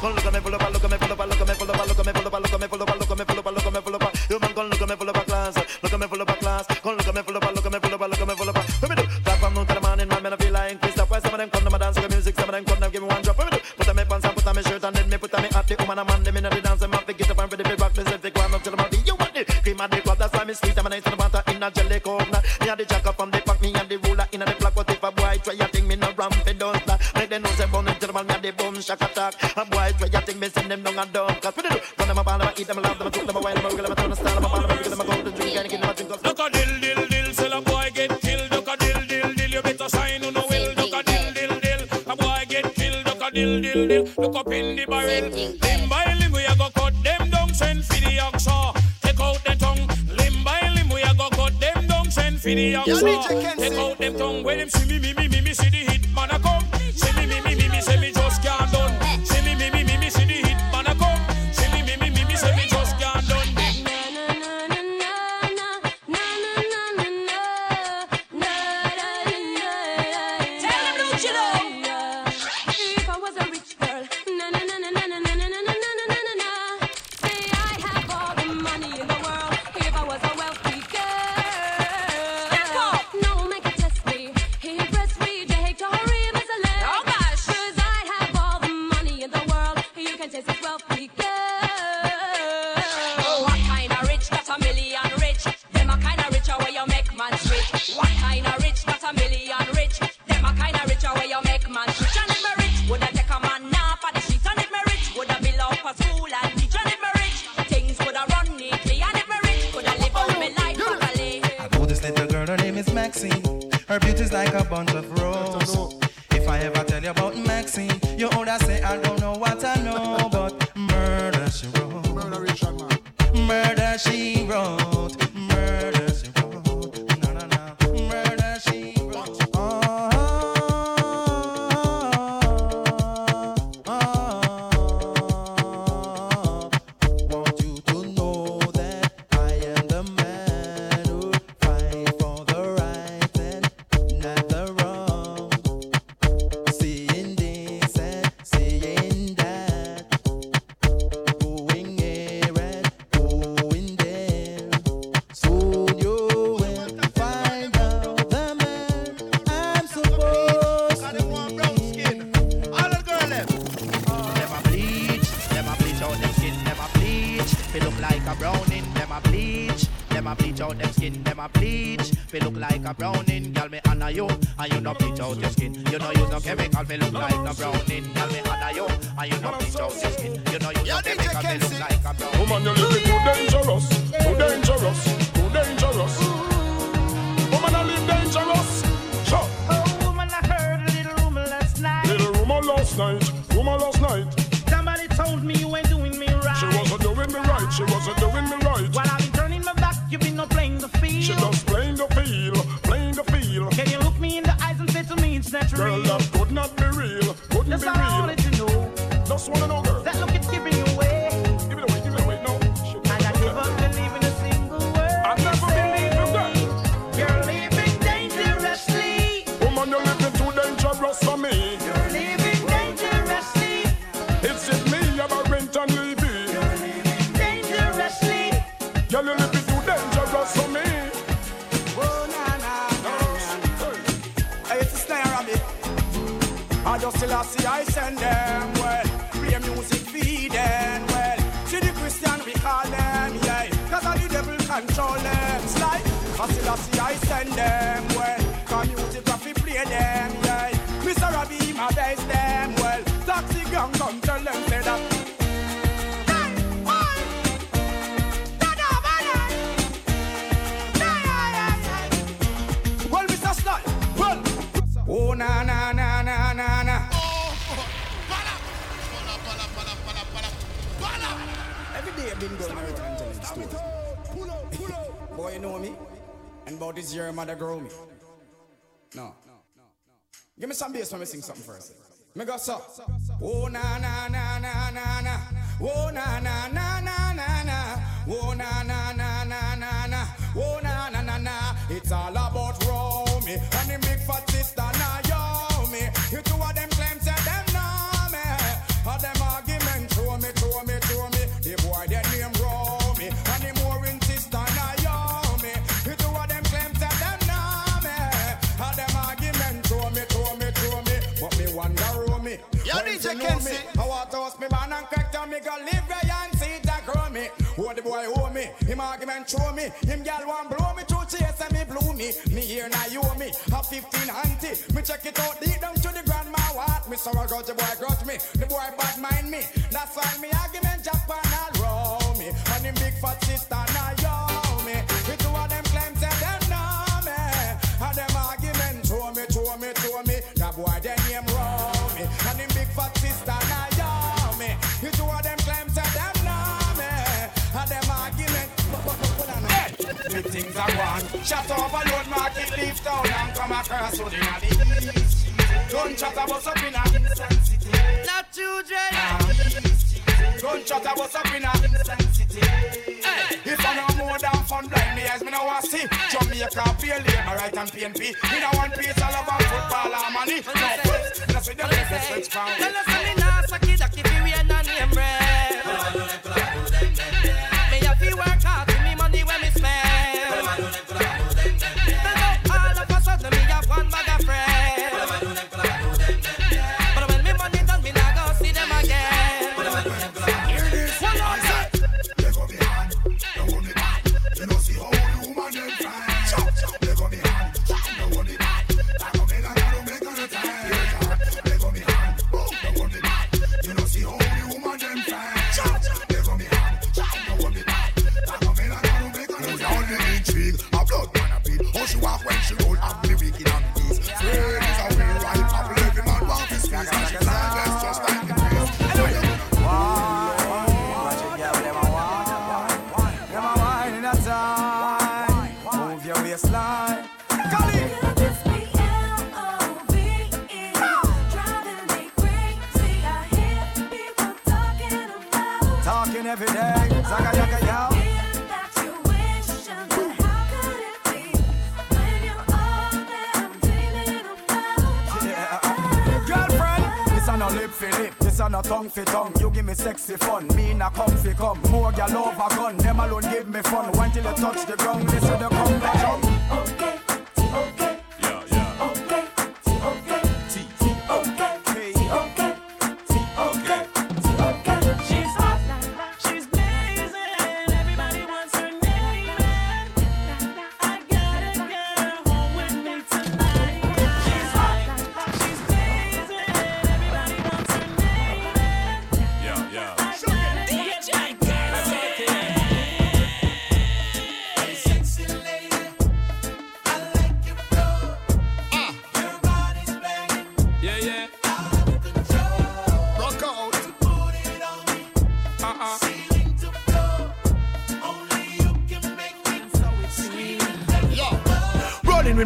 con look at me vuelvo pa' look at me vuelvo pa' look at me vuelvo pa' lo que me vuelvo pa' lo que me vuelvo pa' lo que me vuelvo pa' lo que me vuelvo pa' yo man con lo que me vuelvo pa' class look at me vuelvo pa' class con look at me vuelvo pa' look at me vuelvo pa' look at me vuelvo pa' let me do drop from noon to the morning man man I feel like increase that why some of them come to my dance with music some of them come to give me one drop let me do put on me pants and put on me shirt and then me put on me hat the woman a man them inna the dance and man get up and ready to rock this if they go up to the party you want it cream and the club that's why me sweet and I ain't water in a jelly corner me a the jack up from the park, me and the ruler inna the block what if a boy try a thing me no ramp it stop. make them know say man, me a the boom shack attack. A boy try a thing, me send them down a dump. Cause what they do? Run them a ball, them a eat them, a love them, a cook them, a wine them, a wiggle them, a turn a style, them a ball, them a wiggle them, a go to drink, and give them a drink. Look a dill dill dill, say a boy get killed. Look a dill dill dill, you better sign on no will. Look a dill dill dill, a boy get killed. Look a dill dill dill, look up in the barrel. Limb by limb we a go cut them down, send for the oxa. Take out the tongue. Limb by limb we a go cut them down, send for the oxa. Take out them tongue. When them see me me me me me see the hit man a come. Is Her beauty's like a bunch of Big things are one. Shut up alone, market leave town and come across with the east. Don't chat about up in a. Not children. Don't chat about up in a. Hey, if I know more than fun blind me as me now I see Jamaica pay labor right and PNP. Me no one piece all about football or money. No, that's with the business switch from. Tell us me nah sucky ducky fi we and a name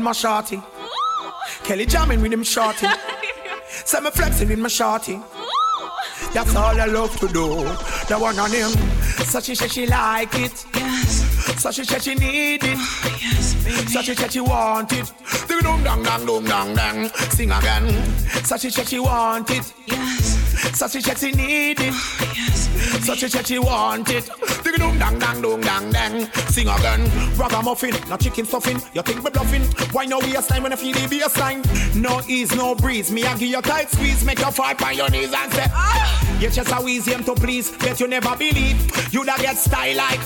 my shorty. Kelly jamming with him shorty. Say me flexing with my shorty. That's all I love to do. The one on him. So she said she like it. Yes. So she said she need it. Oh, yes, baby. So she said she want it. Ding dong dang dang dong dang dang. Sing again. So she said she want it. Yes. So she said she need it. Oh, yes, baby. So she said she want it. Dang dang dong dang dang. Sing again. Ragamuffin, no chicken stuffing. You think me bluffing? Why no waistline when I feel the baseline? No ease, no breeze. Me I give you tight squeeze, make you fall on your knees and say, ah! You just a wheeze him to please, bet you never believe. You da get style like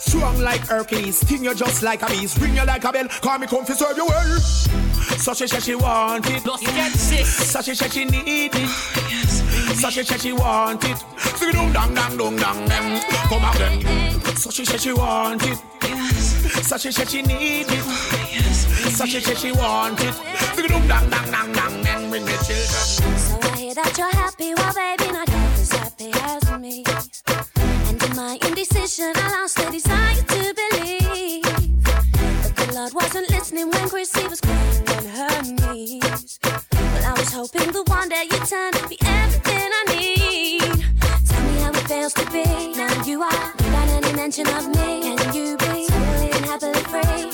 strong like Hercules, sting you just like a beast, ring you like a bell. Call me come fi serve you well. So she said she want it. So she said she need it. So she said she want it. Sing dong dang dang dong dang dang. Come again. So she said she want it. So she said she need it. So she said she want it. Sing dong dang dang dang dang dang. Bring the children. So I hear that you're happy, well, baby, not half as happy as me. And in my indecision, I lost the desire to believe that the Lord wasn't listening when Chrissy was crying on her knees. Well, I was hoping the one day you'd turn to be mention of me. Can you be and happily free?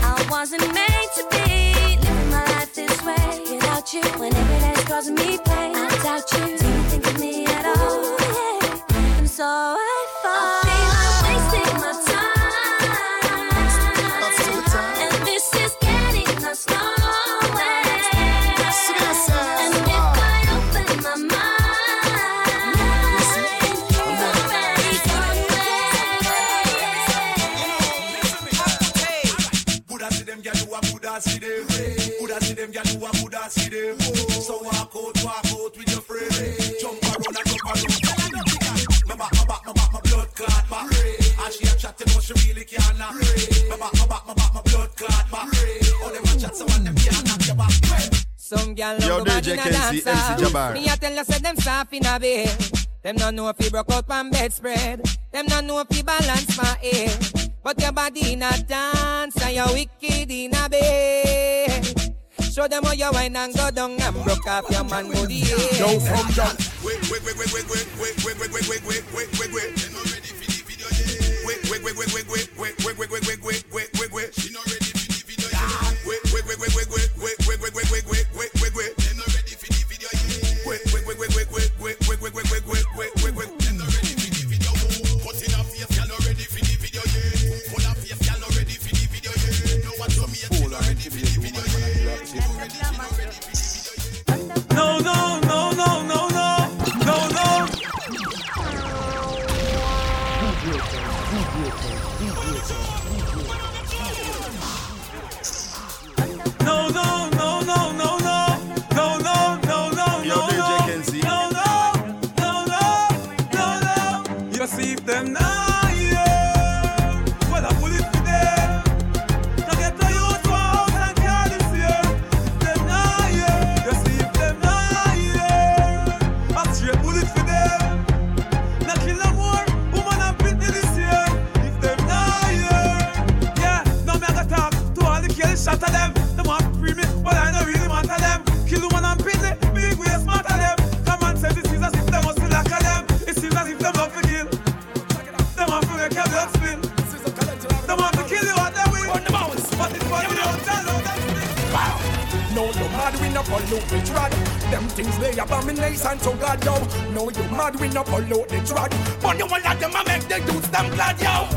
I wasn't made to be living my life this way without you. When every day's causing me pain, I doubt you. DJ Kenzie, MC Jabbar. Me a tell you say them soft in a bed. Them no know if you broke out on bedspread. Them no know if you balance my head. But your body in a dance and you wicked in a bed. Show them how you wine and go down and broke off your man body. Yo, from John. Wait, wait, wait, wait, wait, wait, wait, wait, wait, wait, wait, wait, wait, wait. She not ready for the video yet. Wait, wait, wait, wait, wait, wait, wait, wait, wait, wait, wait, wait, we no pollute the trad. But you want them a make the dudes them glad, yo.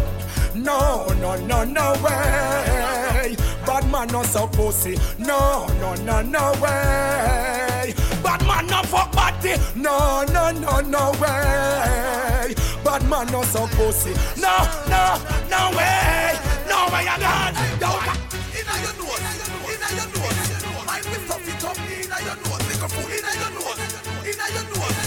No, no, no, no way. Bad man no so pussy. No, no, no, no way. Bad man no fuck body. No, no, no, no way. Bad man no so pussy. No, no, no way. No way, I got. Yo, Inna your nose, inna your nose. I will stuff it up inna your nose. Lick a fool inna your nose, inna your nose.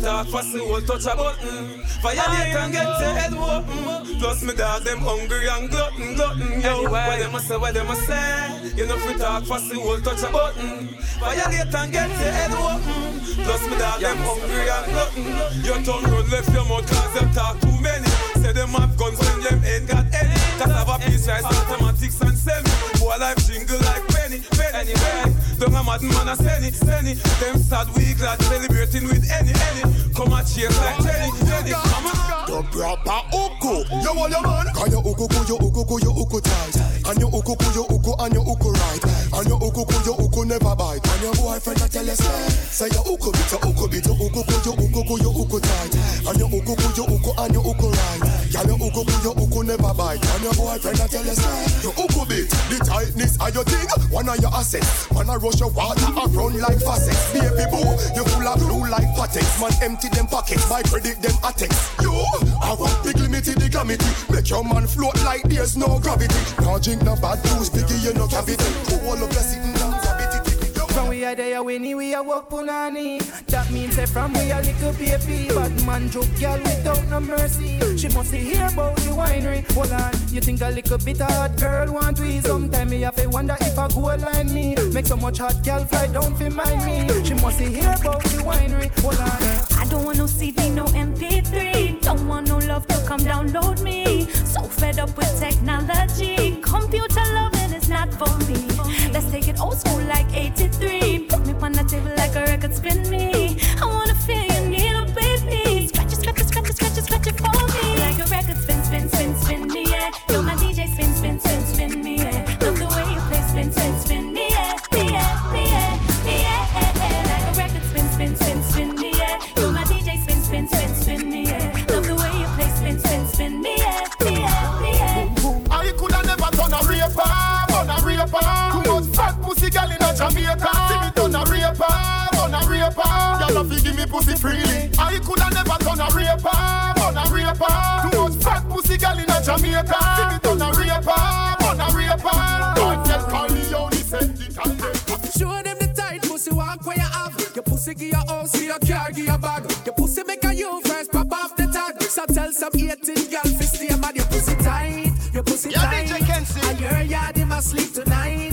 Talk the whole touch a button. Violate and get your head open. Plus me dog, them hungry and glutton, glutton. Yo, what them a say, what them a say? You know fit talk fast, the whole touch a button. Violate and get your head open. Plus me dog, them hungry and glutton. Your tongue road left your mouth cause them talk too many. Say them have guns when them ain't got any. Cause have a piece rise mathematics and semi. Boy life jingle like penny, penny, penny Don't a mad man a senny, senny Them sad we glad celebrating with any, any Come and chase like Jenny, Jenny Come on The proper uku. You want your man? Cause your uku ku, your uku ku, uku tight. And your uku ku, uku, and your uku right. And your uku ku, uku never bite. And your boyfriend a tell you say, say your uku bit, your uku bit, your uku ku, uku ku, uku tight. And your uku ku, uku, and your uku right. Girl, your uku ku, uku never bite. And your boyfriend a tell you say, your uku bit, the tightness of your thing, one of your assets. Man I rush your water, I run like faucets. Baby boo, you full of blue like patex. Man empty them pockets, my credit them attacks. You, I want big limited the glamity. Make your man float like there's no gravity. Now drink no bad booze, biggie you no cavity. All of your sitting down. From we are there, we need we are walk punani. That means say from we are little baby. Bad man joke girl without no mercy. She must hear about the winery. Hold on, you think a little bit hot girl want to eat? Sometime me have to wonder if I go like me. Make so much hot girl fly down feel mind me. She must hear about the winery. Hold on. I don't want no CD, no MP3. Don't want no love to come download me. So fed up with technology. Computer loving is not for me old school like 83. Put me on the table like a record, spin me. pussy freely. I coulda never done a raper, done a raper. Too much fat pussy girl in a Jamaica. See me done a raper, done a raper. Don't get Corleone sentimental. Show them the tight pussy walk where you have. Your pussy give your house, give your car, give your bag. Your pussy make a you first pop off the tag. So tell some 18 girls, fi stay mad. Your pussy tight, your pussy yeah, tight. DJ Kenzie. And your yard in my sleep tonight.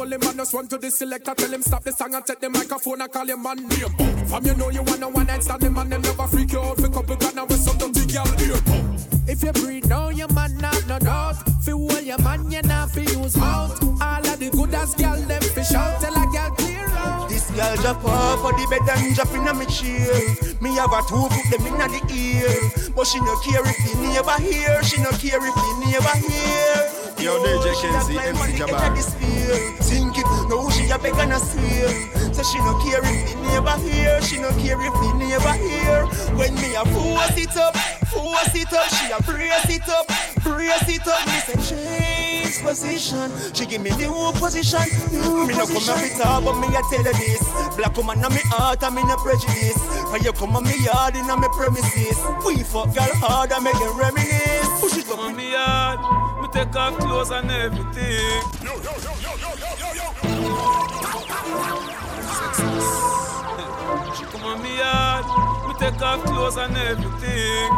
Hold him man, just run to the selector, tell him stop the song and take the microphone and call him man name. From you know you want a one night stand, the man them never freak you out for couple grand and with some dirty girl. If you breathe now, your man have no doubt. Fi hold your man, you not fi use mouth. All of the good as girl, them fi shout. Tell girl drop off for the bed and drop in my chair. Me have a two put them in the ear, but she no care if the neighbor hear. She no care if the neighbor hear. Yo, DJ Kenzie, MC Jabbar. Think it, no she a beg and a swear. So she no care if the neighbor hear. She no care if the neighbor hear. When me a force it up, force it up, she a brace it up, brace it up. Me say change position. She give me new position, new Me no come position. a fit up, but me a tell her this. Black woman on me heart, and in no prejudice. When you come on me yard, in on me premises. We fuck girl hard and make them reminisce. Push it up. on me yard. Me take off clothes and everything. She come on me yard. Me take off clothes and everything.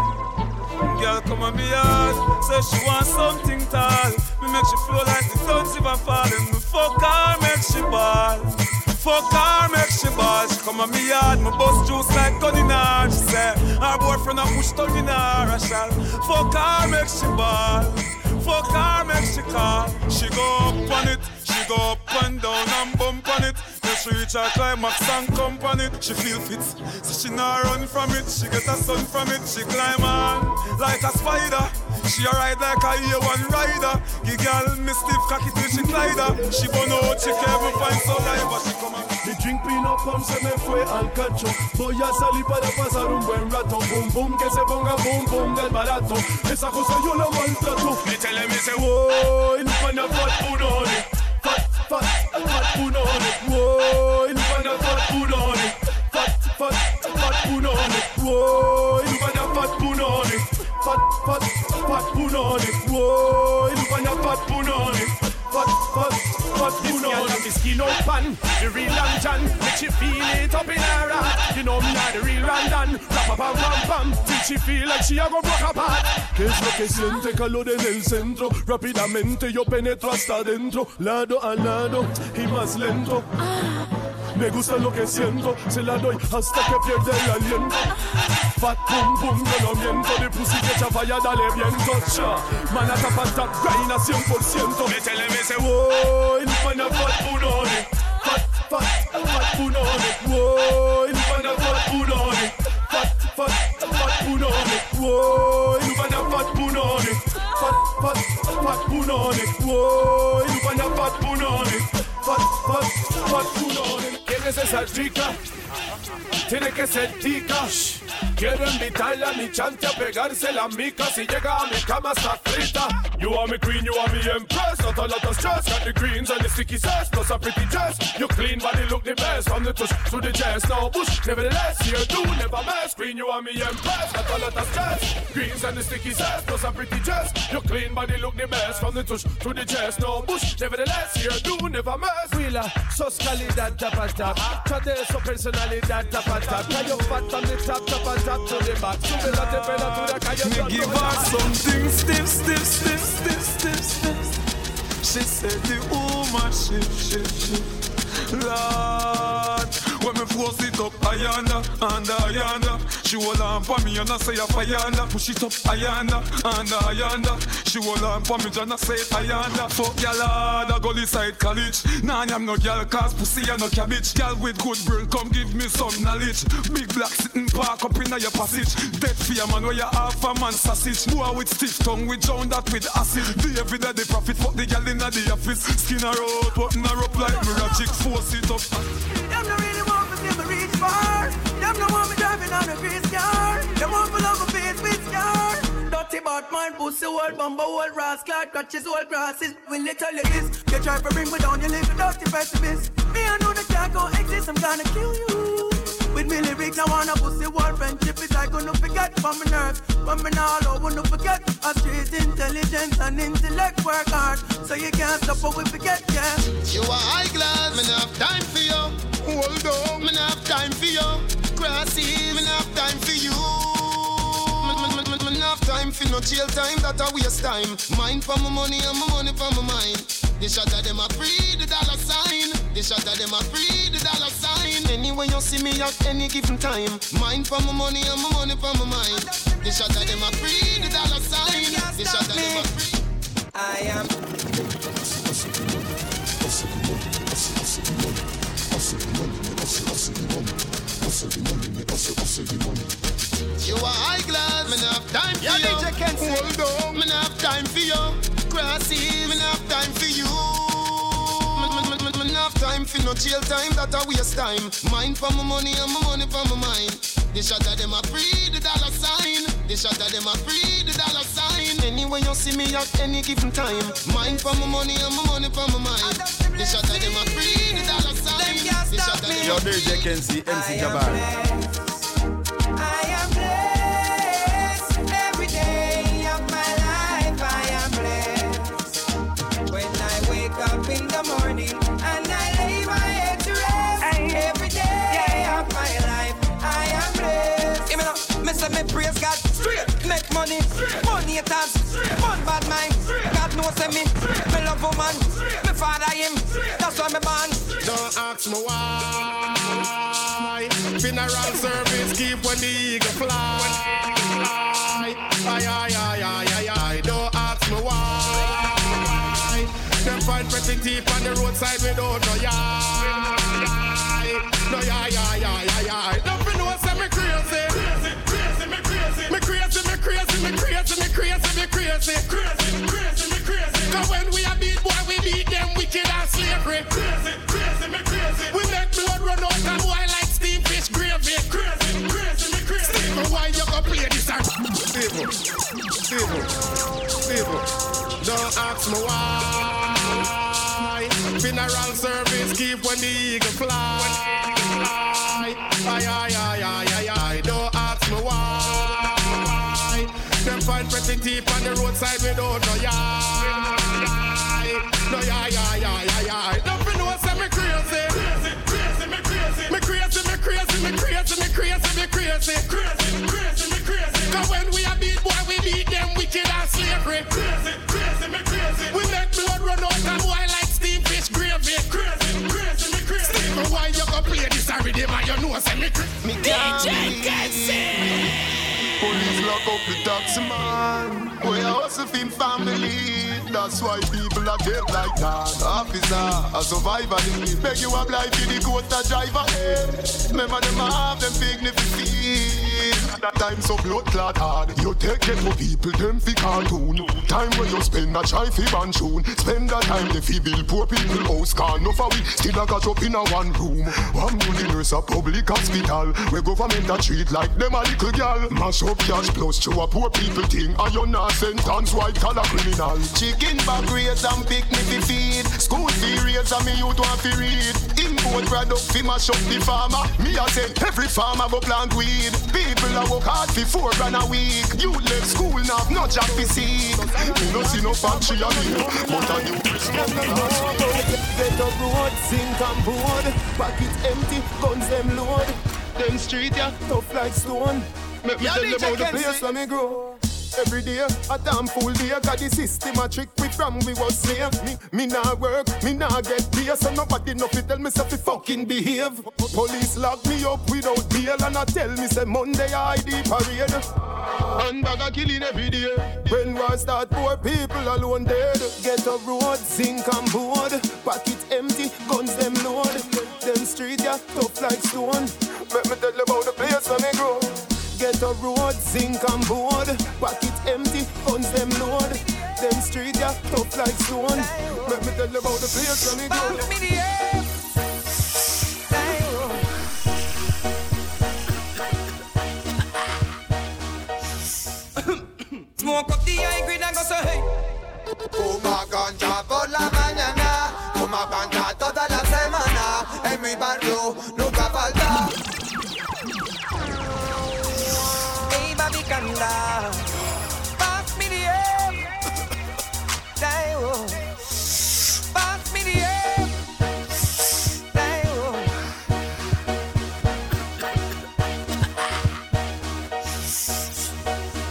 Girl come on me yard. Say she want something tall. Me make she flow like the clouds if I'm falling. Me fuck her, make she ball. Fuck her, make she ball. Come on me yard. Me bust juice like gun in her. She say her boyfriend a push tongue in her. I shall fuck her, make she ball. Fuck her, make she call. She go up on it. She go up and down and bump on it. Then she reach her climax and come on it. She feel fit, so she not run from it. She get a sun from it. She climb on like a spider. She a ride like a A1 rider. Give girl me stiff cocky till she glide her. She burn out, she can't even find but she come on. Mi drink pino pam se me fue al cacho Voy a salir para pasar un buen rato Boom boom que se ponga boom boom del barato. Esa cosa yo la maltrato Me tell him, me say, Whoa, look on the fat punoni Fat, fat, fat look on the fat punoni Fat, fat, fat punoni Whoa, look on the fat punoni Fat, fat, fat punoni Whoa, look on the fat punoni Fat, fat, fat This girl punoni have skin out pan, the real long John. Make she feel it up in her heart. You know me not the real Randan. Rap pam pam pam, till she feel like she a go broke apart. ¿Qué es lo que siente calor en el centro? Rápidamente yo penetro hasta adentro, lado a lado y más lento. Ah. Me gusta lo que siento, se la doy hasta que pierde el aliento. Fat pum pum, yo no miento, de pussy que echa falla, dale viento. Cha, manata pata, grind a 100%. me tell him, me say, Whoa, look on the fat punoni. Fat, fat, fat punoni. Whoa, look on the fat punoni. Fat, fat, fat punoni. Whoa, look on the fat punoni. Fat, fat, fat punoni. Whoa, look on the fat punoni. Fat, fat, fat punoni. ¿Quién es esa chica? Tiene que ser tica. Quiero invitarla a mi chante a pegarse la mica. Si llega a mi cama está frita. You are my queen, you are my empress. Not a lot of stress. Got the greens and the sticky sass. Plus a pretty dress. Your clean body look the best. From the tush to the chest. No bush, nevertheless. Here do never mess. Queen, you are my empress. Not a lot of stress. Greens and the sticky sass. Plus a pretty dress. Your clean body look the best. From the tush to the chest. No bush, nevertheless. Here do never mess. Wheeler, sos calidad and tap. Tradeso personalidad tap and tap. Cayo fat on the top, top and tap to the back. Sube la temperatura, cayo Me todo give her something stiff, stiff, stiff, stiff, stiff, stiff. She said the woman shift, shift, shift. Lord, when me force it up, ayanda, under, ayanda. She hold on for me and I say ayanda. Push it up, ayanda, under, ayanda. She hold on for me and I say ayanda. Fuck ya lord, I go side college. Nah, I'm no girl, cause pussy and no cabbage. Girl with good brain, come give me some knowledge. Big black sitting park up in your passage. Dead fear man, where you half a man sausage. Boy with stiff tongue, we drown that with acid. The every day the profit, fuck the girl in the office. Skin her out, button her up like mirror force it up. Them no really no want me driving on want. Dirty pussy old bumble old rascal, crutches old grasses. Tell you this? They try to bring me down, you live a dirty pessimist. Me I know that can't go exist, I'm gonna kill you. With me lyrics, I wanna pussy world friendship is I gonna forget from my nerves. But me now I wanna forget. A street intelligence and intellect work hard. So you can't stop what we forget, yeah. You are high class, me not have time for you. Hold on, me not have time for you. Crosses, me not have time for you. Me not have time for no jail time, that a waste time. Mind for my money and my money for my mind. The shot of them a free the dollar sign. The shot of them a free the dollar sign. Anyway you see me at any given time. Mind for my money and my money for my mind. The shot of them a free the dollar sign. The shot of them a free. I am. You are high class, not have time for Yeah, you. Hold on, not have time for you. Not have time for no jail time, that a waste time. Mind for my money and my money for my mind. The shot of them a free the dollar sign. The shot of them a free the dollar sign. Anyway you see me at any given time. Mind for my money and my money for my mind. The shot of them a free the dollar sign. The shot of them Yo, a DJ Kenzie, MC Jabbar. Money, money haters, bad mind. God knows me, me love woman, me father him, that's why me. Don't ask me why. Funeral service keep when the eagle fly. Ay, ay, ay, ay, ay, ay. Don't ask me why. Them find pretty teeth on the roadside without no yai. No yai, yai, yai, yai. Don't be know say crazy. Crazy, me crazy, me crazy, me crazy, me crazy, me crazy, crazy, crazy, me crazy. Cause when we a beat boy, we beat them wicked and slavery. Crazy, crazy, me crazy. We make blood run out and boy like steam fish gravy. Crazy, crazy, me crazy. Steve, why you go play this? song? Steve, Steve, Steve. Don't ask me why. Funeral service keep when the eagle fly. Ay, ay, ay, find pretty teeth on the roadside without no yai. No yai, yai, yai, yai, yai. Don't know say me crazy. Crazy, me crazy, me crazy, me crazy, me crazy, me crazy, me crazy, crazy, crazy, me crazy. Cause when we a beat boy, we beat them wicked and slavery. Crazy, crazy, me crazy. We make blood run out and boy like steam fish gravy. Crazy, crazy, me crazy. Steve, why you go play this already, man? You know say me crazy. Me DJ Also family. That's why people are dead like that. Officer, a survivor, beg you life in the coast a driver. Remember them a have them significant. That time so blood clot hard. You take it for people, them fi cartoon. Time where you spend a try fi ban. Spend that time they fi build poor people house. Car no for we still a catch up in a one room. One good nurse a public hospital. Where government a treat like them a little girl. Mash up cash plus to a poor people thing. And you not sentence white collar criminal. Chicken bag raise and picnic fi feed. School fee raise and me want fi read. Import product fi mash up the farmer. Me a say every farmer go plant weed. People a work hard fi four grand a week. You left school now no job fi see. Me no see no factory a me, but a new Get up road, sink and board. Pocket empty, guns them load. Them street yeah, tough like stone. Make me tell you about the place where me grow. Every day, a damn fool day, got the system a trick we from we was slave. Me, me nah work, me nah get pay, so nobody no fi tell me say fi fucking behave. Police lock me up without bail and I tell me say Monday I ID parade. And bag a killing every day. When war start, poor people alone dead. Get a road, zinc and board. Pocket empty, guns them load. Them street yeah, tough like stone. Let me tell you about the place where me grow. Get a road, zinc and board. Pocket empty, funds them load. Them street yeah, tough like stone. Let me tell you about the place where me grow. Smoke up the high grade and go say hey. Fuma ganja por la mañana, fuma ganja toda la semana. En mi barrio nunca falta. Hey. Pass me the air. Oh. Pass me the air. Oh.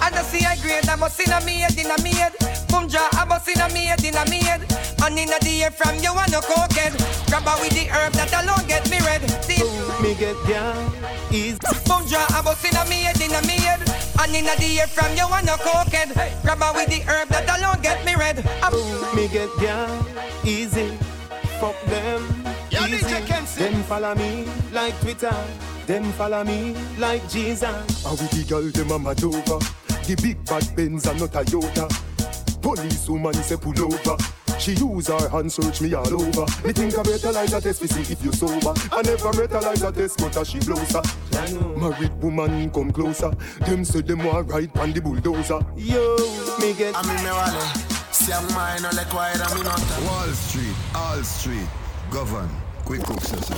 I just see a grade, I must see a me in a. Boom jaw a bust in a head, in a head. And in the air from you and no cokehead. Grab her with the herb that alone get me red. See, Me get down is boom jaw a bust in a me head, in a me head. And in the air from you and no cokehead. Grab her with the herb that alone get me red. A me get down easy. Fuck them Yo, easy. DJ Them follow me like Twitter. Them follow me like Jesus. And with the girl them a mad over. The big bad Benz and not a Toyota. Police woman say pull over. She use her hand search me all over. Me think I brutalize a test to see if you sober. I never brutalize a test, but she blows her. Married woman come closer. Them say them want ride on the bulldozer. Yo, me get. A mí me vale. Si a mine no le cuadra mi nota. Wall Street, All Street, govern, quick cook session.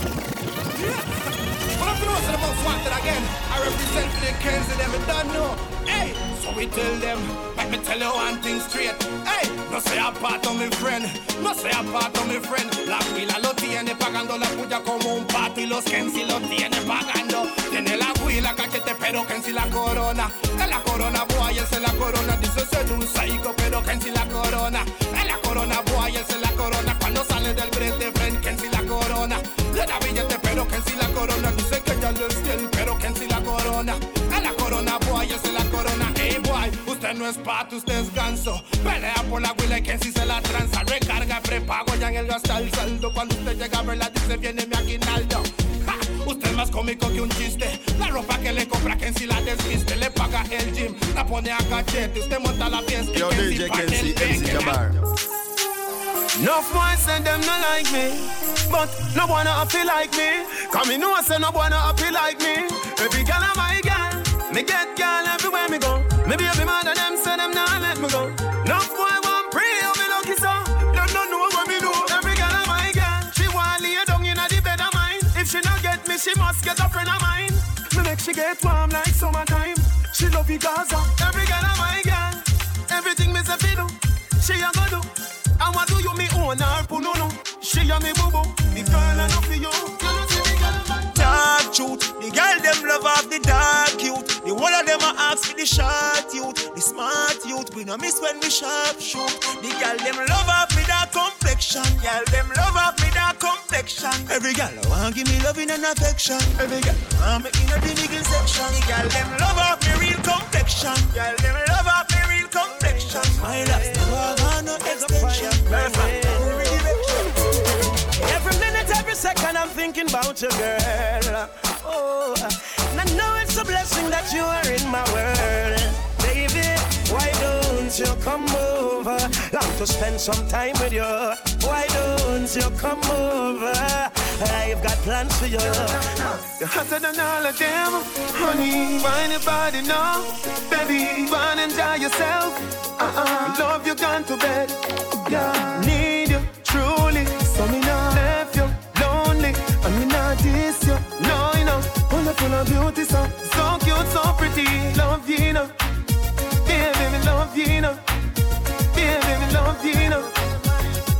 But if you know something about wanted again, I represent the Kenzie, them you don't know. Hey, so we tell them, let me tell you one thing straight. Hey, no say apart of mi friend, no say apart of mi friend. La huila lo tiene pagando la puya como un pato y los Kenzie lo tiene pagando. Tiene la huila cachete, pero Kenzie la corona. En la corona boy, se la corona. Dice ser un psycho, pero Kenzie la corona. En la corona boy, se la corona. Cuando sale del break de friend. Le da billete, pero Kenzie la corona. Dice que ya lo es fiel, pero Kenzie la corona. En la corona boy, él se la corona. Hey boy, usted no es pato, usted es ganso. Pelea por la huila y Kenzie se la tranza. Recarga prepago ya en el gasta el saldo. Cuando usted llega a verla, dice viene mi aguinaldo. Ja, Usted es más cómico que un chiste. La ropa que le compra Kenzie la desviste. Le paga el gym, la pone a cachete. Usted monta la fiesta. Yo, Kenzie DJ parte Kenzie, el MC peque. Enough boys say them no like me, but no wanna happy like me. Come me know I say no wanna happy like me. Every girl a my girl, me get girl everywhere me go. Me baby mother them say them not let me go. Enough boy want pray, oh me lucky so. Them no know what me do. Every girl a my girl, she want lay down inna the bed of mine. If she not get me, she must get a friend of mine. Me make she get warm like summertime. She love you Gaza. Every girl a my girl, everything me say fi do, she a go do. And what do you me own her pununu? She a me boo boo. The girl know for you. Truth, the girl them love off the dark youth. The whole of them a ask for the short youth, the smart youth. We no miss when we sharp shoot. The girl them love off me that complexion. Girl them love off me that complexion. Every girl want give me loving and affection. Every girl want me in a the nigga section. The girl them love off me real complexion. Girl them love off me real complexion. My last never want no extension. Perfect. Every second, I'm thinking about you, girl. Oh, and I know it's a blessing that you are in my world, baby. Why don't you come over? Long to spend some time with you. Why don't you come over? I've got plans for you. You're hotter than all of them, honey. Find your body now, baby. Go and enjoy yourself. Uh-uh. Love you gone to bed. And beauty, so so cute, so pretty. Love you, know. Baby, love you, know. Baby, love you, know.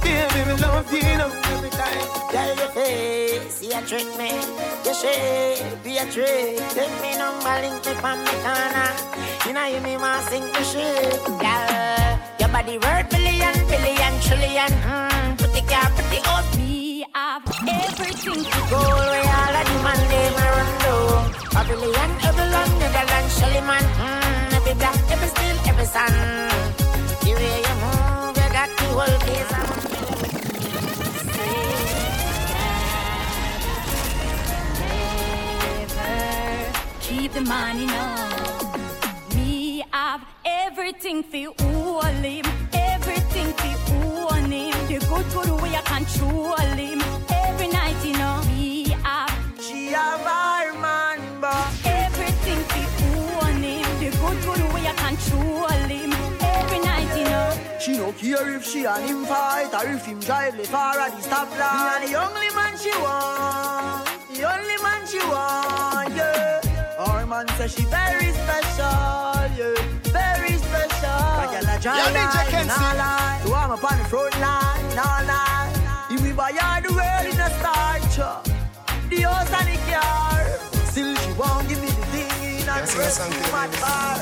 Baby, love you, know. Girl, your face, you trick me. Your shape, be a trick. Take me number, link me from me corner. You know you me want sing the shit. Girl, your body worth billion, billion, trillion. Mm, pretty car, pretty old. Me have everything to Go the man, they low. Pavilion, Babylon, Netherlands, Shelly man. Mm, every black, every steel, every sun. The way you move, you got the whole place. on. keep the money now. Me have everything for all him, everything for own him. The good good way I control him. Every night, you know. Man, but everything for own him. The good good way I control him. Every night, you know. She no care if she and him fight or if him drive the far at the stoplight. Me and the only man she want, the only man she want, yeah. Our man say she very special, yeah, very special. Like a la line, Kenzie. nah lie. So I'm up on the front line, nah lie. If we buy her the world in a starch, uh, the house and car. Still she won't give me the thing in a Yes, yes, dress something my bar.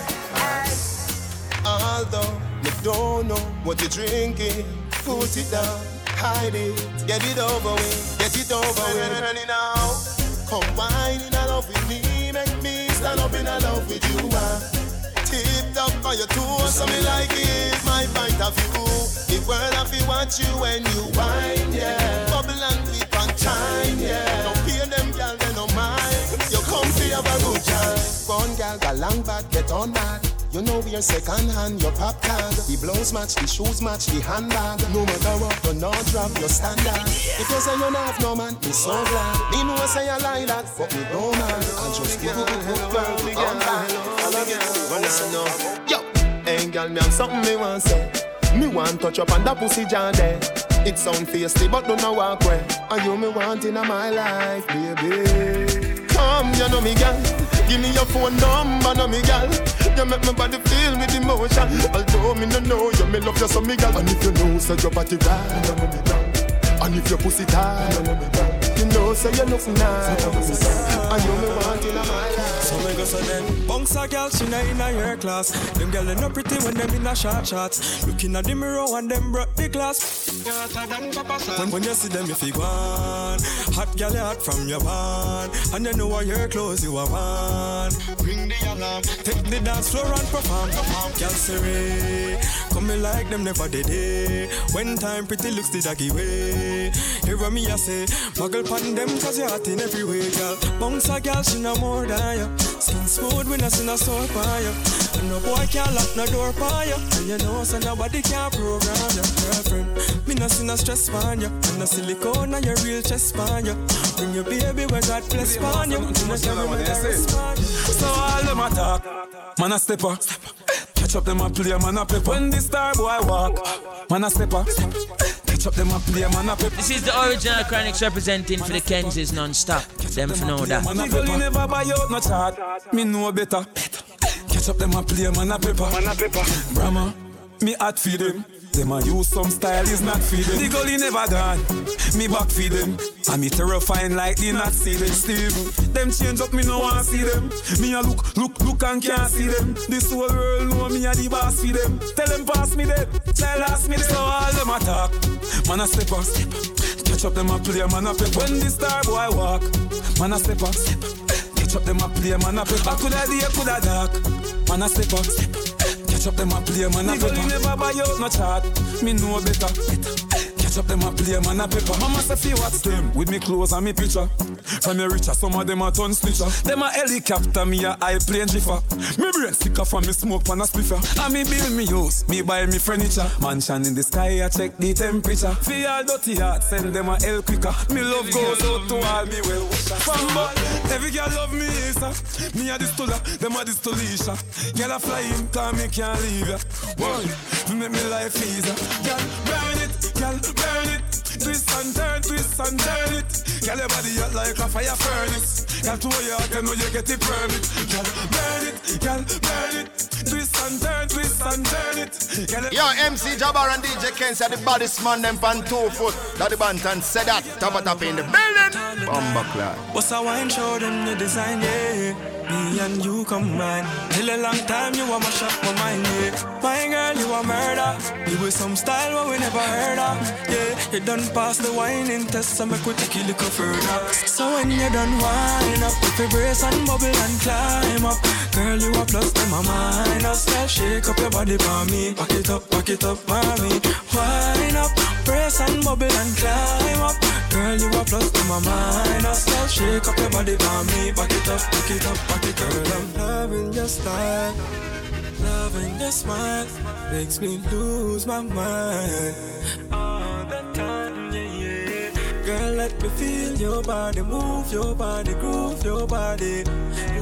Although Me don't know what you're drinking. Put it down, hide it, get it over with, get it over with. now. Come wine in love with me, make me stand up in a love with you. ah. Tip top on your toes, so me like it, my point of view. The world have to watch you when you wine, yeah. Bubble and flip and chime, yeah. Have a good time. Fun gal, gal long back, get on mad. You know we're second hand, your pop tag. The blouse match, the shoes match, the handbag. No matter what, you not drop your standard. If you say you not have no man, me so glad. Me know say you like that, but me don't man. I just give you good girl, me girl. I love you, when I know. Yo, hey girl, me have something me want say. Me want touch up on that pussy jar there. It sound feisty, but don't know walk away. And you me want in my life, baby. Come, you know me, girl. Give me your phone number, know me, girl. You make my body feel with emotion. Although me no know you, me love you so, me, girl. And if you know, say your body right, you know me, girl. And if your pussy tight, you know me. You know, say you look nice. And you me want in my life. So me go so then Bunks a girl, she not in a your class. Them girl they no pretty when them in a short shorts. Looking at the mirror and them broke the glass. When, when you see them you feel one Hot girl hot from your barn. And you know what your clothes you are one Ring the alarm Take the dance floor and perform. Girl Siri Come me like them never did it. When time pretty looks the doggy way. Hear me I say Muggle pan them cause you hot in every way girl. Bunks a girl she no more than you Skin smooth when I see no sore by you And no boy can't lock no door by you And you know so nobody can program your girlfriend. Me no see no stress on you And no silicone on your real chest on you Bring your baby where God bless on you carry me the respond. Eh? So all them attack, man a stepper. Catch up them a play, man a pepper. When the star boy walk, man a stepper. Catch up them a play, man a pepper. This is the original Chronics representing for the Kenses non-stop. Them for know that. Man a pepper. never buy out no chart. Me know better. Catch up them a play, man a pepper. Man a pepper. Brahma, me hot feed them. Them a use some style is not feeding. The gully never gone. Me back feed them. And me terrifying like the not see them. Steve, them change up, me no want see them. Me a look, look, look and can't see them. This whole world know me a the boss for them. Tell them pass me them. Tell ask me them. So all them attack. Man a step up. Catch up them a play, man a pep. When the star boy walk, man a step up. Catch up them a play, man a pep. I coulda day, coulda dark. Man a step up. Catch up them a play, man a pepper. never buy out no chart. Me know better. Catch up them a play, man a pepper. Mama say fi watch them with me clothes and me picture. From me richer, some of them a ton snitcher. Them a helicopter, me a high plane jiffer. Me brain sicker from me smoke pan a spliffer. And me build me house, me buy me furniture. Mansion in the sky, I check the temperature. Fi all dirty heart, send them a hell quicker. Me love goes out to all me well wisher. From but every girl love me, sir. Me a the stola, them a the stolisha. Girl a fly in, cause me can't leave ya. One, make me life easier. Girl, girl, burn it. Twist and turn, twist and turn it. Girl, your body hot like a fire furnace. Girl, to your heart, you know you get the permit. Girl, burn it, girl, burn it. Twist and turn, twist and turn it. Yo, MC Jabbar and DJ Ken said the baddest man them pan two foot. That the Bantan said that. Top of top in the building. Bomba clad. What's a wine show them the design, yeah. Me and you combine. Till a long time you a mash up my mind, yeah. My girl, you a murder. You with some style what we never heard of. Yeah, you done pass the whining test, so make we take it little further. So when you done wine up, if you brace and bubble and climb up, girl, you a plus to my mind. Now style shake up your body for me. Back it up, back it up, mommy. Wine up, press and bubble and climb up. Girl, you a plus to my mind. Now style shake up your body for me. Back it up, back it up, back it up. Girl, I'm loving your style. Loving your smile makes me lose my mind all the time. Girl, let me feel your body, move your body, groove your body.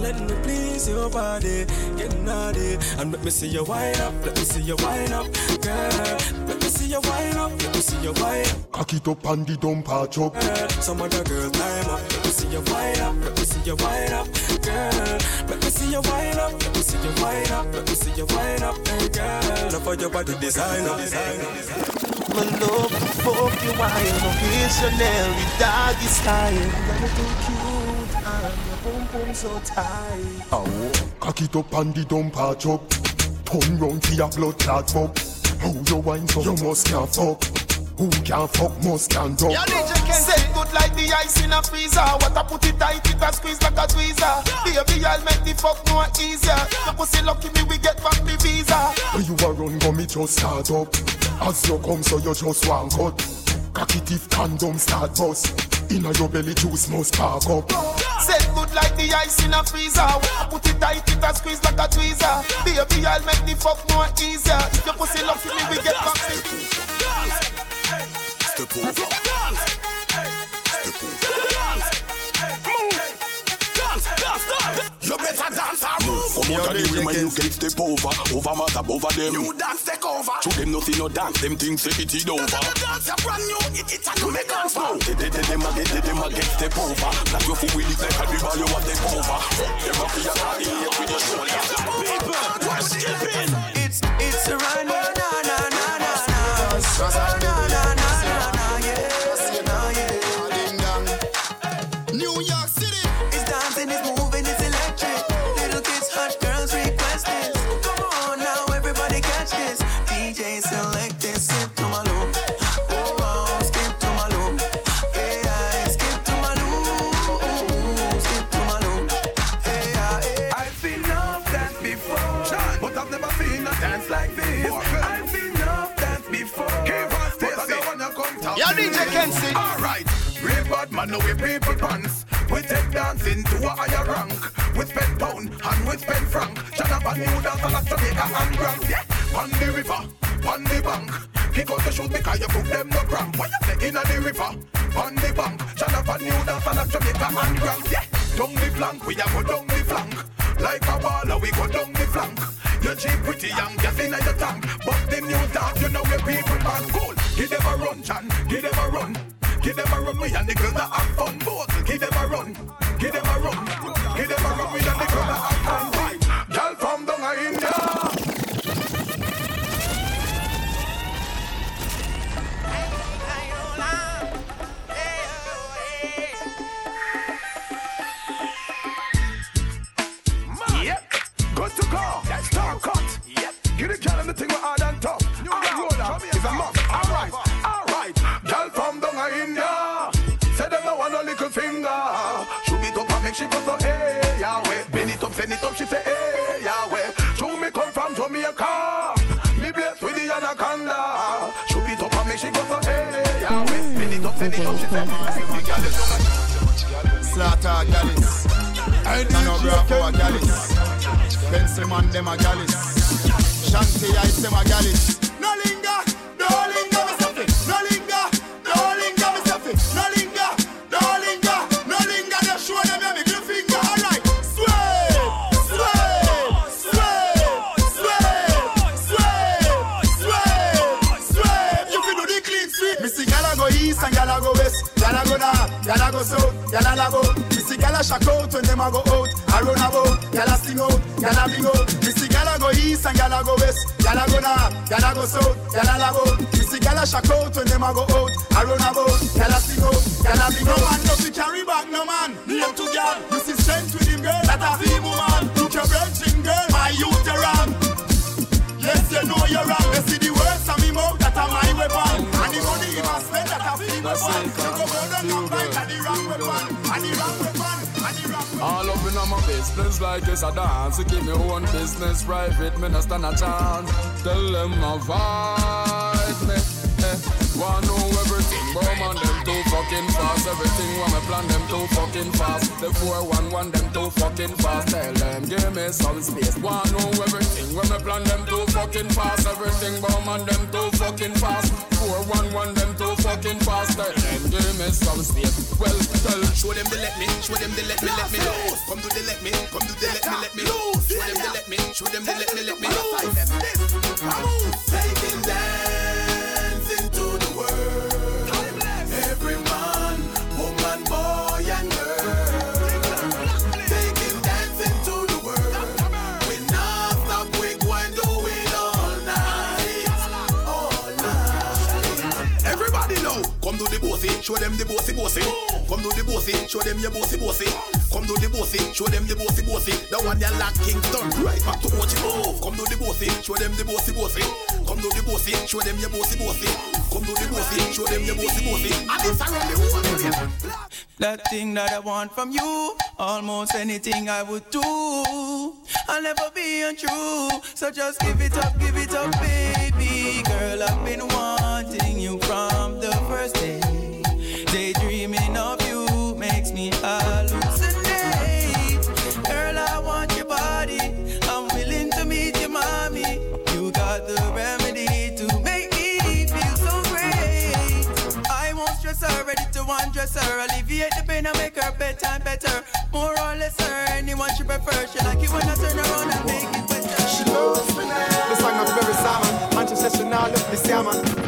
Let me please your body, get naughty, and let me see you wind up, let me see you wind up, girl. Let me see you wind up, let me see you wind up. Cock it up and the dump patch up. Girl, Some other girl time up, let me see you wind up, let me see you wind up, girl. Let me see you wind up, let me see you wind up, let me see you wind up, girl. Love for your body design up, design up. My love, fuck you wild, occasional with doggy style. You're too cute and your boom boom so tight. Oh, cock it up and the dump patch up. Turn round for your blood clot fuck. How you wine so you must can't fuck. Who can fuck must can drop. say good like the ice in a freezer. What I put it tight, it a squeeze like a tweezer. Baby, I'll make the fuck more easier. Your pussy lucky me, we get back the visa. When you a run, go me just start up. As you come, so you just want cut. Cocky teeth condom start bust. Inna your belly juice must spark up. Set good like the ice in a freezer. When I put it tight, it a squeeze like a tweezer. Baby, I'll make the fuck more easier. If your pussy lucky me, we get back the Step over. You better dance and move. Come out of the rim and you get step over. Over mother, over them. You dance take over. To them nothing no dance, them things say it is over. Dance a brand new, it it a to make dance now. They, they, they, them a get, they, them a get step over. Like your foot with it like a dribble, you want take over. Them a feel a in here with your shoulder. It's it's a run, talk Yeah, to DJ me. Kenzie. Alright, real bad man, know we people pants. We take dancing to a higher rank. We spend pound and we spend franc. New dance and Jamaica and Grand. Yeah, on the river, on the bank. Kick out the shoes because you put them no cramp. What you say in the river, on the bank. New dance and Jamaica and Grand. Yeah, down the flank, we a go down the flank. Like a baller, we go down the flank. You cheap pretty young, gas in your tank. But the new dance, you know where people man cool. Give them a run, Chan, give them a run. Give them a run, we and the girls that have fun. Both, give them a run, give them a run. Give them a run, we and the girls that have fun. Girl and the thing with hard and tough. I roll up, it's a must. Alright, alright. Girl from down India. Say them no want a little finger. Shoot it up and make she go so hey Yahweh. Bend it up, send it up, she say hey Yahweh. Show me come from Jamaica. Me blessed with the anaconda. Shoot it up and make she go so hey Yahweh. Bend it up, send it up, she say. The girl is down a- Slaughter Gallus. A Gallus. Pencil man them a Shanty Ice them a Gallus. No linger, no linger, me stuff. No linger, no linger, me stuff. No linger, no linger, no linger. Just show them your middle finger. Alright, sway, sway, sway, sway, sway, sway, sway. You do the clean sweep. Me see gyal go east and gyal go west. Gyal go north, gyal go south, lag out. Me see gyal a out when them a go out. I run about, gyal a sing out, gyal a bring out. Go east and gyal a go west. Gyal a go north, gyal a go south, gyal a lag out. Me see gyal a shock out when them a go out. I run about, gyal a sing out, a bring out. No man no fi carry back, no man. Name to gyal, you see strength with him girl. That a feel woman. Look your virgin girl, my youth a ram. Yes, you know you're wrong. You see the words of me mouth, that are my weapon. And the money he must spend, that a free weapon. You go go and fight, that wrong. And the wrong weapon, and the wrong weapon. All up in my business like it's a dance. Keep me own business private, me not stand a chance. Tell them avoid me. Eh. Want know everything, but man them too fucking fast. Everything when me plan them too fucking fast. The 411 them too fucking fast. Tell them give me some space. Wanna know everything when me plan them too fucking fast. Everything but man them too fucking fast. 411 them too fucking fast. Tell them give me some space. Well, tell Show them the let me, show them the let me, let me loose. Come do the let me, come do the let me, let me loose. Show them the let me, show them the let me, let me loose. Taking dancing show them the bossy bossy. Come do the bossy, show them your bossy bossy. Come do the bossy, show them the bossy bossy. The one you lack Kingston, right back to watch it. Come do the bossy, show them the bossy bossy. Come do the bossy, show them your bossy bossy. Come do the bossy, show them your bossy bossy. And this around the world. That thing that I want from you, almost anything I would do. I'll never be untrue, so just give it up, give it up, baby. Girl, I've been wanting you from the first day. stress her, alleviate the pain and make her bedtime better. More or less her, anyone she prefers. She like it when I turn around and make it better. She loves me now. The song of every salmon, and she says she now love me salmon.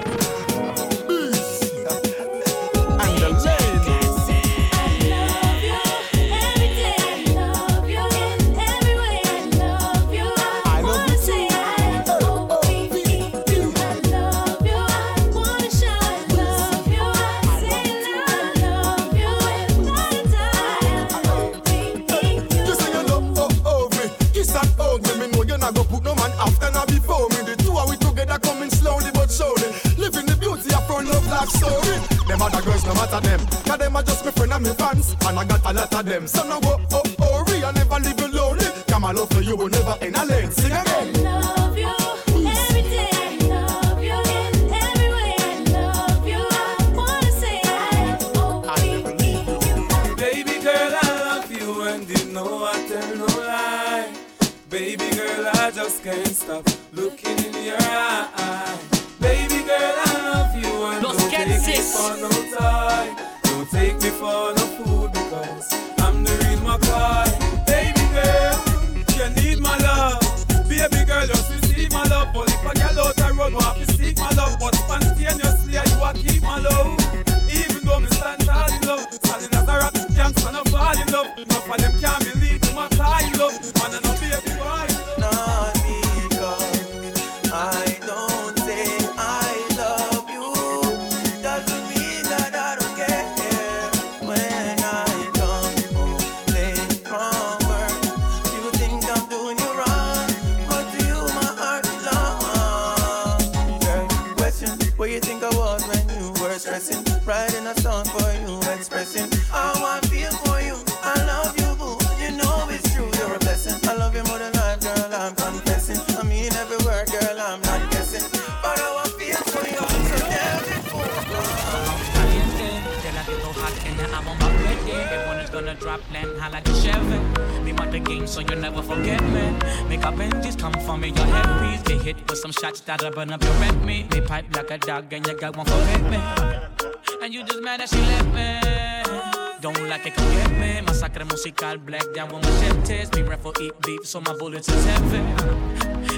so my bullets is heavy.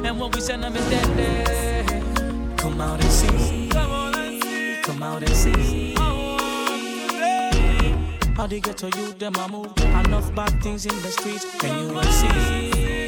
And when we send them is deadly. Come out and see. Come out and see. How they get to you, them I move. Enough bad things in the streets, and you will see.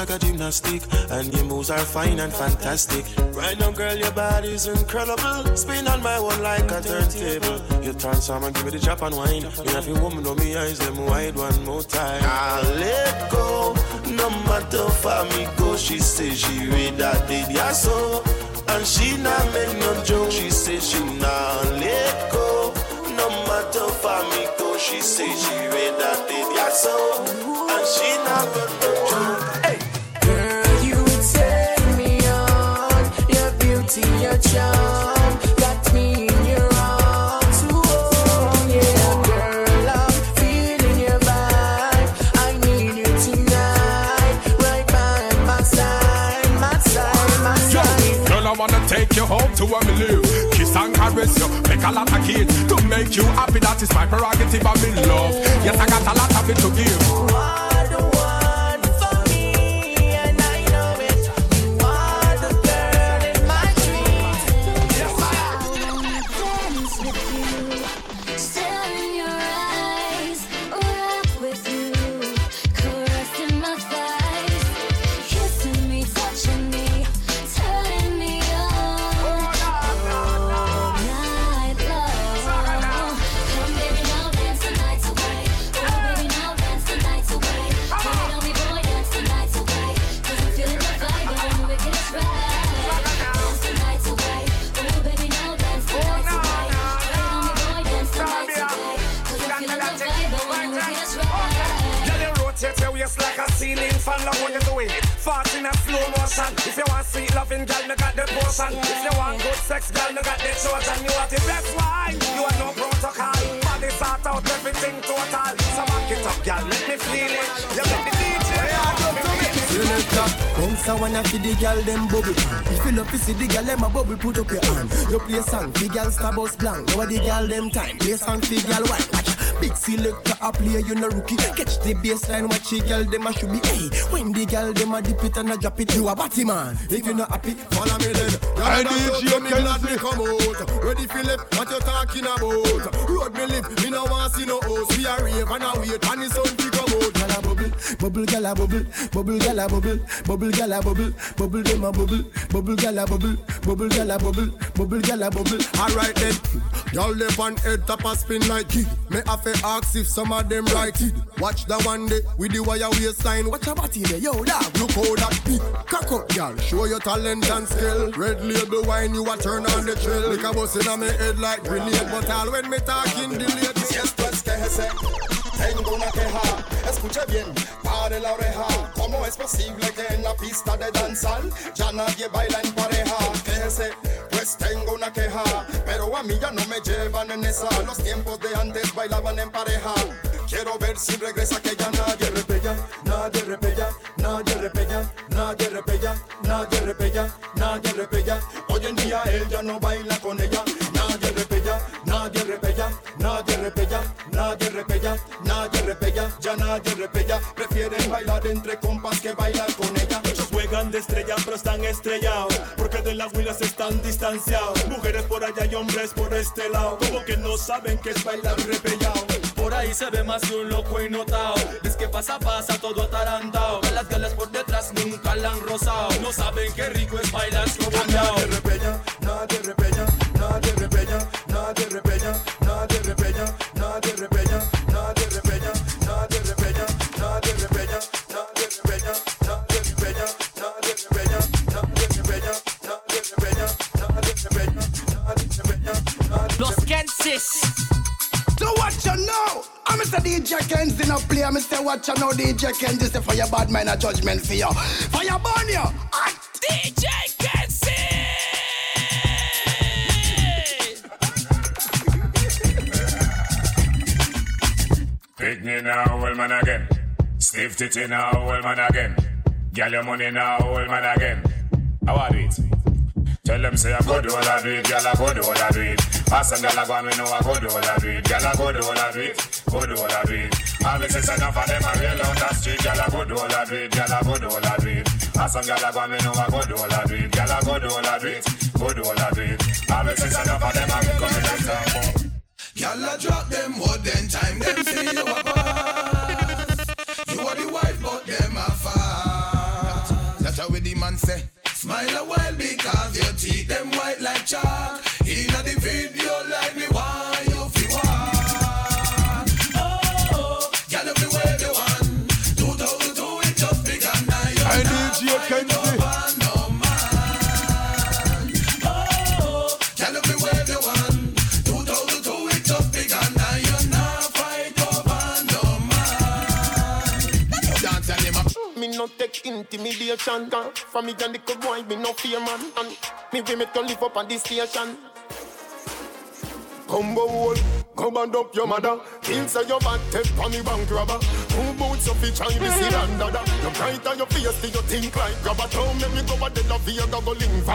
Like a gymnastic. And your moves are fine and fantastic. Right now, girl, your body's incredible. Spin on my one like a turntable. You some and give me the drop and wine. Me have your woman on me eyes, them wide one more time. I'll let go. No matter how me go, she say she read that did yeah so. And she not make no joke. She say she not let go. No matter how me go, she say she read that did yeah so. And she not make no joke. To take you home to where me live. Kiss and caress you, make a lot of kids to make you happy. That is my prerogative. In love. Yes, I got a lot of it to give. Slow motion. If you want sweet loving, girl, me got the potion. If you want good sex, girl, me got the chosen. You want the best wine. You want no protocol. Body sort out everything total. So back it up, girl. Let me feel it. You make the DJ. Selector, bounce a wanna see the girl them bubble. If you love to see the girl them a bubble, put up your hand. You play song, the girl star bus blank. Now the girl them time, play song, the girl white. Big selector a play, you no rookie. Catch the baseline, watch the girl them a should be. Hey, when the girl them a dip it and a drop it, you a batty man. If you not happy, follow me then. I DJ I'm me glad me come out. Ready left, what you talking about? Road me live, me no want see no host. We a rave and a wait, and the sun to come out. Girl a bubble, bubble, girl a bubble, bubble, girl a bubble, bubble, girl a bubble, bubble, them a bubble, bubble, girl a bubble, bubble, girl a bubble, bubble, girl a bubble. Alright then, y'all left on head top a spin like. Me have to ask if some of them right it. Watch the one day with the wire waistline. Watch a body there, yo dog. Look how that big cock up, y'all. Show your talent and skill. Red label wine, you a turn on the trail. Like a bus in me head like grenade, but all when me talking delayed. Si esto es que se tengo una queja, escuche bien, pare la oreja. ¿Cómo es posible que en la pista de danzal ya nadie baila en pareja? Quéjese, pues tengo una queja, pero a mí ya no me llevan en esa. Los tiempos de antes bailaban en pareja. Quiero ver si regresa que ya nadie repella, nadie repella, nadie repella, nadie repella, nadie repella, nadie repella. Hoy en día él ya no baila con ella, nadie repella, nadie repella, nadie repella, nadie repella, nadie repella, ya nadie repella. Prefieren bailar entre compas que bailar con ella. Juegan de estrella pero están estrellados Porque de las huilas están distanciados. Mujeres por allá y hombres por este lado Como que no saben que es bailar repellado. Por ahí se ve más un loco y notado Es que pasa pasa todo atarantado Las galas por detrás nunca la han rozado No saben qué rico es bailar escoboneado Nadie repella, nadie repella, nadie repella, nadie repella, nadie repella, nadie repella, Los Kensis. So what you know? I'm Mr. DJ Kenz in a play. I'm Mr. What you know, DJ Kenz. This is for your bad man, a judgment for you. For your burn you. DJ Kenzie. Pick me now, old man again. Stiff titty now, old man again. Get your money now, old man again. How are it? Tell them say I go do all I do it, girl I go do all I do it. Pass and girl I go and we know I go do all I do it. Girl I go do all I do it, go do all I do it. All this is enough for them I real on that street. Girl I go do all I do it, girl I go do all I do it. Pass and girl I go and we know I go do all I do it. Girl I go do all I do it, go do all I do it. All this is enough for them I be coming down town. Y'all a drop them wood, then time them say you a pass. You are the wife, but them a fast. That's how we the man say. Smile a while because your teeth them white like chalk. Inna the video like me Intimidation. From me and the good boy me no fear man. And me we make you live up on this station. Combo hole, come and up your mother. Feel say your bad take on me bank robber. Two boots of each eye, me see and dada. You bright on your face, you think like grabber Don't make me go a dead of here, go link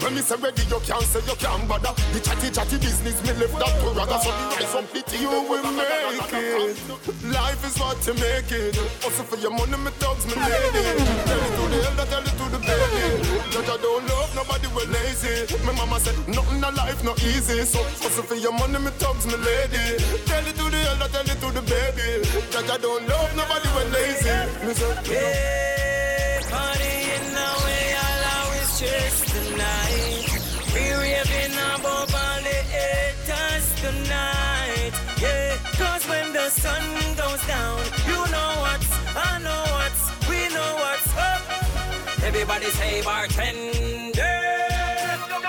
When me say ready, you can't say you can't bother. The chatty chatty business, me left that to So the rise up the you will make it. Life is what you make it. Also for your money, me thugs, me lady. Mm-hmm. Tell it to the elder, tell it to the baby. Judge, I don't love nobody, we lazy My mama said, nothing in life not easy. So also for your money, me thugs, me lady. Tell it to the elder, tell it to the baby. Judge, I don't love nobody, we lazy Me say, Yeah, partying now, we all always chase tonight. We raving above all the haters tonight. Yeah, cause when the sun goes down, you know what's, I know what's, we know what's up. Everybody say bartender.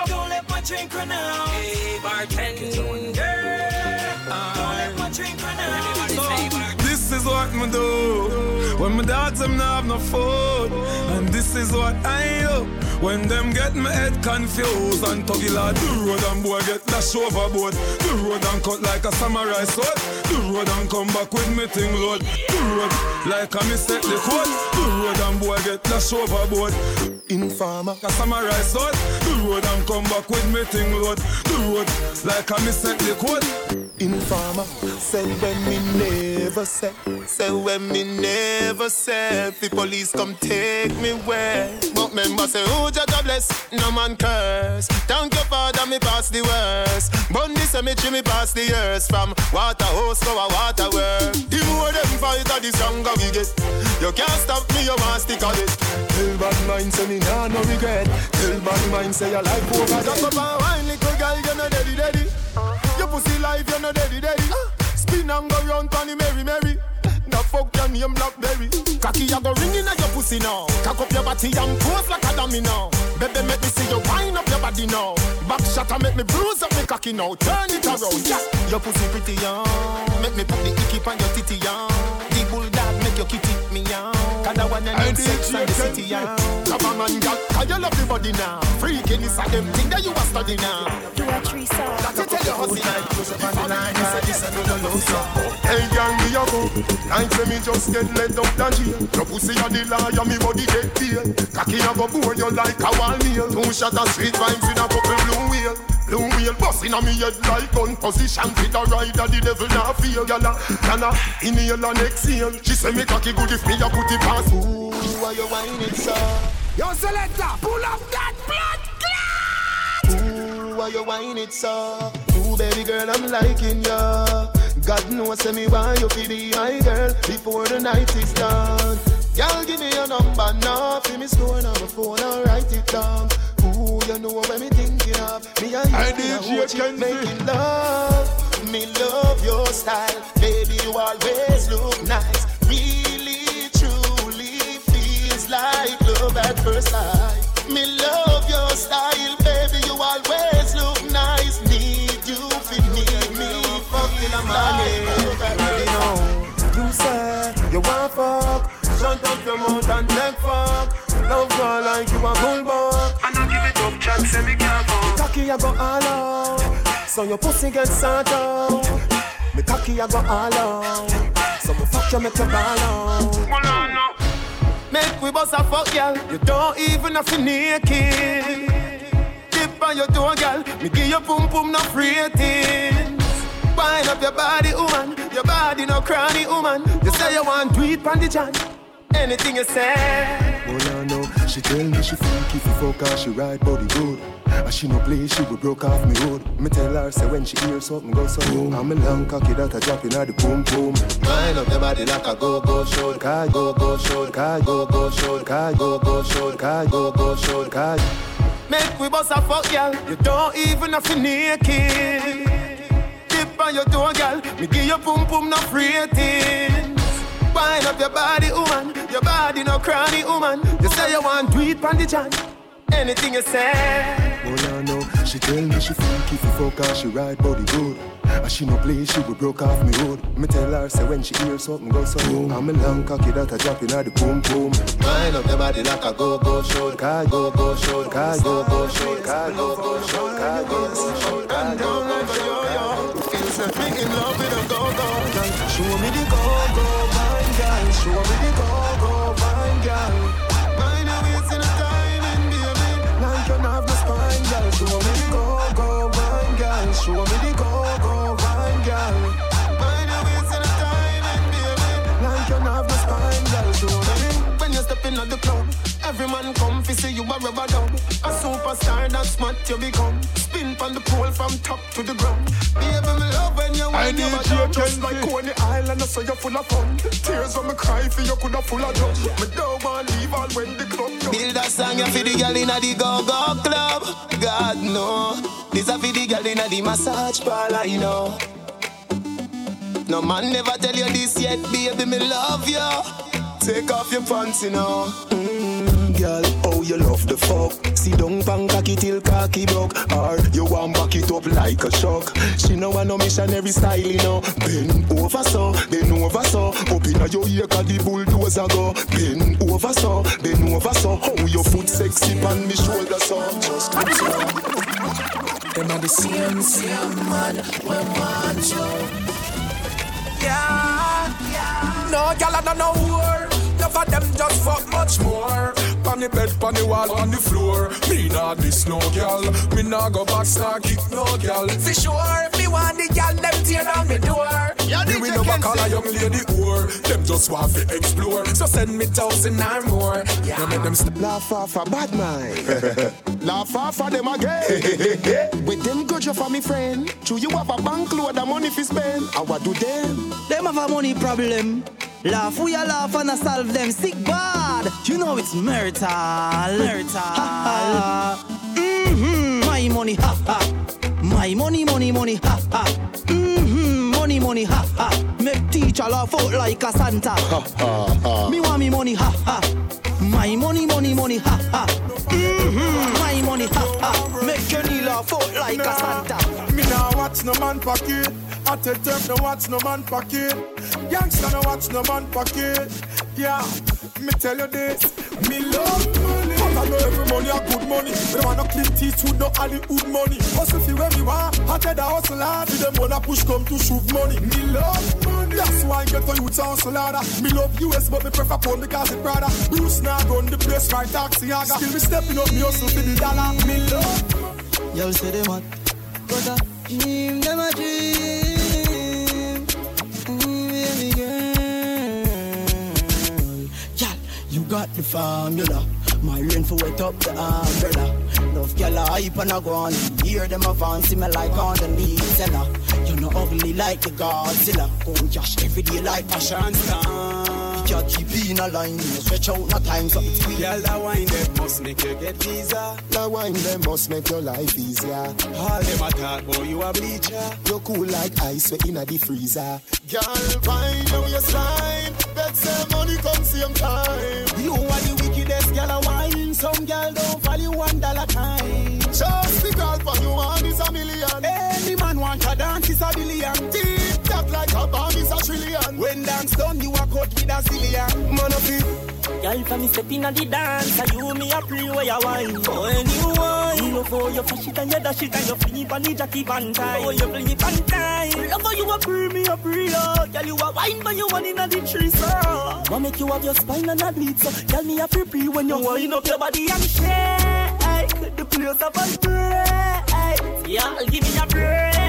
Don't let my drink run out. Hey, bartender. Do when my dogs them not have no food, and this is what I do when them get my head confused and tuggy lad the road and boy get dash overboard. The road and cut like a samurai sword. The road and come back with me thing load. The road like a set the code. The road and boy get dash overboard. Informer, a samurai sword. The road and come back with me thing load. The road like a set the code. Informer, say when me never say, say when me never say, the police come take me where. But member say, oh Jah bless, no man curse. Thank your father, me pass the worst. Bun the cemetery, me pass the years from water hose to a water work. The more them fight, the stronger we get. You can't stop me, you must stick on it. Tell bad mind say me nah no regret. Tell bad mind say your life over. Just up and wine, little girl, you know daddy daddy. Your pussy life, you know daddy daddy. Spin and go round, pon the merry merry. Now fuck your name Blackberry. Cocky, I go ringing at your pussy now. Cock up your body and pose like a dummy now. Baby, make me see you wind up your body now. Back shot and make me bruise up me cocky now. Turn it around, yeah. Your pussy pretty young. Make me put the icky on your titty young. The bulldog make your kitty me young. Cause I want your sex and the city young. Come on, man, girl, cause you love the body now. Freaking is a them thing that you are study now. Do a tree song. That you tell your husband now. Close up on the line, yeah, this a no no no song. Hey, girl, me a go. Like say me just get let up the jail. Your pussy a the liar, me body get deal. Cocky a go bore you like a wall nail. Two shot of sweet vibes with a couple blue wheel. Blue wheel busting on me head like gun position. Fit a rider, the devil not feel. Gyal a, inhale and exhale. She say me cocky good if me a put it past. Ooh, why you whining it so? Yo, selector, pull up that blood clot. Ooh, why you whine it so? Ooh, baby girl, I'm liking ya. God knows me why you feel be my girl before the night is done. Y'all give me your number now, feel me score on my phone, I'll write it down. Ooh, you know what me thinking of? Me and you, Hey, me and DJ watch it Kenzie. making love. Me love your style, baby. You always look nice. Really, truly feels like love at first sight. Me love your style, baby. You always look nice. Need you, fit need me, fucking a man. You know, you say you want fuck. Shut up your mouth and take fuck. Love girl like you a bulldog. And I give it up, chat, say me can't fuck. Cocky, I go all out. So your pussy get sort out. Me cocky, I go all out. So me fuck you, make you ball out. Make we bust a fuck, girl. You don't even have to naked. Dip on your toe, girl. Me give you pum pum no ratings. Wind up your body, woman. Your body no cranny, woman. You say you want to eat on the jam. Anything you say. Well, I know she tell me she freaky if you fuck her, she ride body good. And she no play, she would broke off me road. Me tell her, say when she hear something go so boom. I'm a long cocky that I drop in at the boom boom. Wind up your body like a go go show. Car go go show. Car go go show. Car go go show. Car go go show. Car. Make we bust a fuck, girl. You don't even have to naked. Dip on your toe, girl. Me give you boom pum no rating. Wind up your body, woman. Your body no cranny, woman. You say you want do it on the. Anything you say. Oh no no, she tell me she if you fuck her, she ride body good. And she no play, she would broke off me road. Me tell her, say when she hear something go so boom. I'm a long cocky that I drop in at the boom boom. Wind up your body like a go go show. Car go go show. Car go go show. Car go go show. Car go go show. Car go go show. Feels like me in love with a go go. Show me the go go. Show me the go go wine, girl. Mind your wasting the time and baby. Like you have no spine, girl. Show me the go go wine, girl. Show me the go go wine, girl. Mind your wasting the time and baby. Like you have no spine, girl. When you step in the club. Every man come fi see you a rubber dub A superstar that's what you become Spin from the pole from top to the ground Baby, me love when you I wine your need body you, up Just Kenzie. like Coney Island, so you're full of fun Tears when me cry for you coulda full of drum Me don't want leave all when the club done Build a song ya for the girl inna the go-go club. God no, this a for the girl inna the massage parlor, you know. No man never tell you this yet, baby, me love you. Take off your pants, you know. Mm, girl, oh you love the fuck. See down pan cocky till cocky broke. Or you want back it up like a shock. She know want no missionary style, you know. Bend over so, bend over so. Up inna your ear 'cause the bulldozer go. Bend over so, bend over so. How your foot sexy on me shoulder so. Just come so. Them are the same, same man when want you. Yeah, yeah. No, I don't know war. Enough of them just fuck much more. On the bed, on the wall, on the floor. Me nah this no girl. Me nah go back, nah kick no girl. For sure, if me want the girl, them tear down me door. Yeah, me DJ we never call a young lady whore. Them just want to explore. So send me thousand or more. Yeah, make them st- Laugh off a bad mind. Laugh off of them again. With them good you for me friend. True you have a bank load of money fi spend. And what do them? Them have a money problem. Laugh, we a laugh and a solve them sick You know it's marital. Marital. mm-hmm. My money, ha ha. My money, money, money, ha ha. Mm-hmm. Money, money, ha ha. Make teacher laugh out like a Santa. Ha ha ha. Me want me money, ha ha. My money, money, money, ha ha. Mm-hmm. My money, ha ha. Your out like a Santa. Me nah watch no man pocket. I tell them no watch no man pocket. Youngster no watch no man pocket. Yeah, me tell you this. Me love money. But I know every money a good money. Me want no clean teeth with no Hollywood money. Hustle fi where me want. I tell the hustle hard. Them wanna push come to shoot money. Me love money. That's why I get to youth a hustle harder. Me love US but me prefer pound because it brother. Bruce now run the place right taxi. Still me stepping up me hustle for the dollar. Me love money. Y'all say them hot, but a dream, them a dream. Mm, baby girl. Y'all, you got the formula. My rain for wet up the umbrella. Love girl a hype and a go on. Hear them a fancy me like on the lead seller. You know ugly like the Godzilla. Go Josh every day like a star. You keep in a line, you stretch out no time so it's weird. Girl, that wine them must make you get visa. That wine them must make your life easier. All them a talk boy, you a bleacher. You cool like ice way inna the freezer. Girl, find your waistline. Bet say money come same time. You are the wickedest girl a wine. Some girl don't value one dollar time. Just the girl for you one is a million. Any man want a dance is a billion. When dance done, you a cut with a zillion. Man of it. Girl, for me step in the dance, and you me a pre where you wine. Oh, when you wine, love how you flash it and you dash it and you it on the jockey pan time. Oh, you it on time. Love how you a pre me pre love. Girl, you a wine but you one in the tree, so. What make you have your spine and a bleed, so. Girl, me a pre when you wind up your body and shake. The place a break. Yeah, give me a break.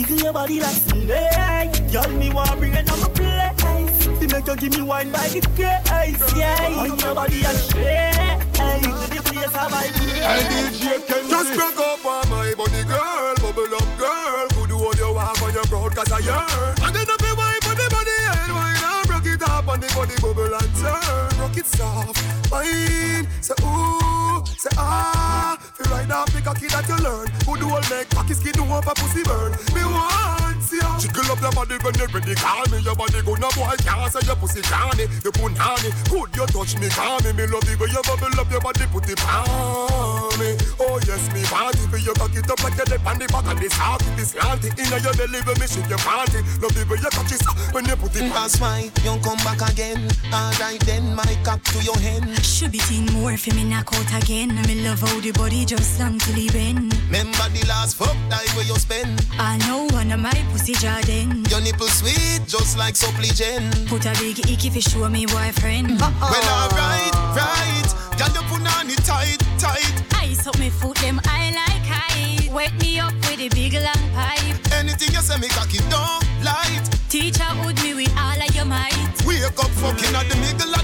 Wiggle your body like snake. Girl, me want bring it on my place. Fi make you give me wine by the case, yeah. On your body and shake. with the place I vibe. Hey DJ Kenzie Just break up on my body girl Bubble up girl Could hold your walk on your broad cause I yearn And then up your wipe on the body and wine and Rock it up on the body bubble and turn Rock it soft, wine Say ooh, say ah. Feel right now pick a kid that you learn. Good old make cocky skin over pussy burn. Me want see ya Jiggle up your body when you're ready Call me your body good no boy can't say your pussy canny You punani, good you touch me call me Me love the way you bubble up your body put it on me Oh yes me want it When you cock it up like you're dead on the back of this heart It is slanty Inna your belly when me shake your panty Love the way you touch it when you put it on That's why you come back again. Alright then, my cock to your hen. Should be teen more for me knock out again. Me love how the body just long till he bend. Remember the last fuck time where you spend. I know one of my pussy Jordan. Your nipple sweet, just like supplicant. Put a big icky fi show me boyfriend. Uh-uh. Well, alright, right. Girl, you put on it tight, tight. Ice up me foot, them I like height. Wet me up with a big long pipe. Anything you say, me cocky don't light. Teacher would me with all of your might. Wake up fucking at the middle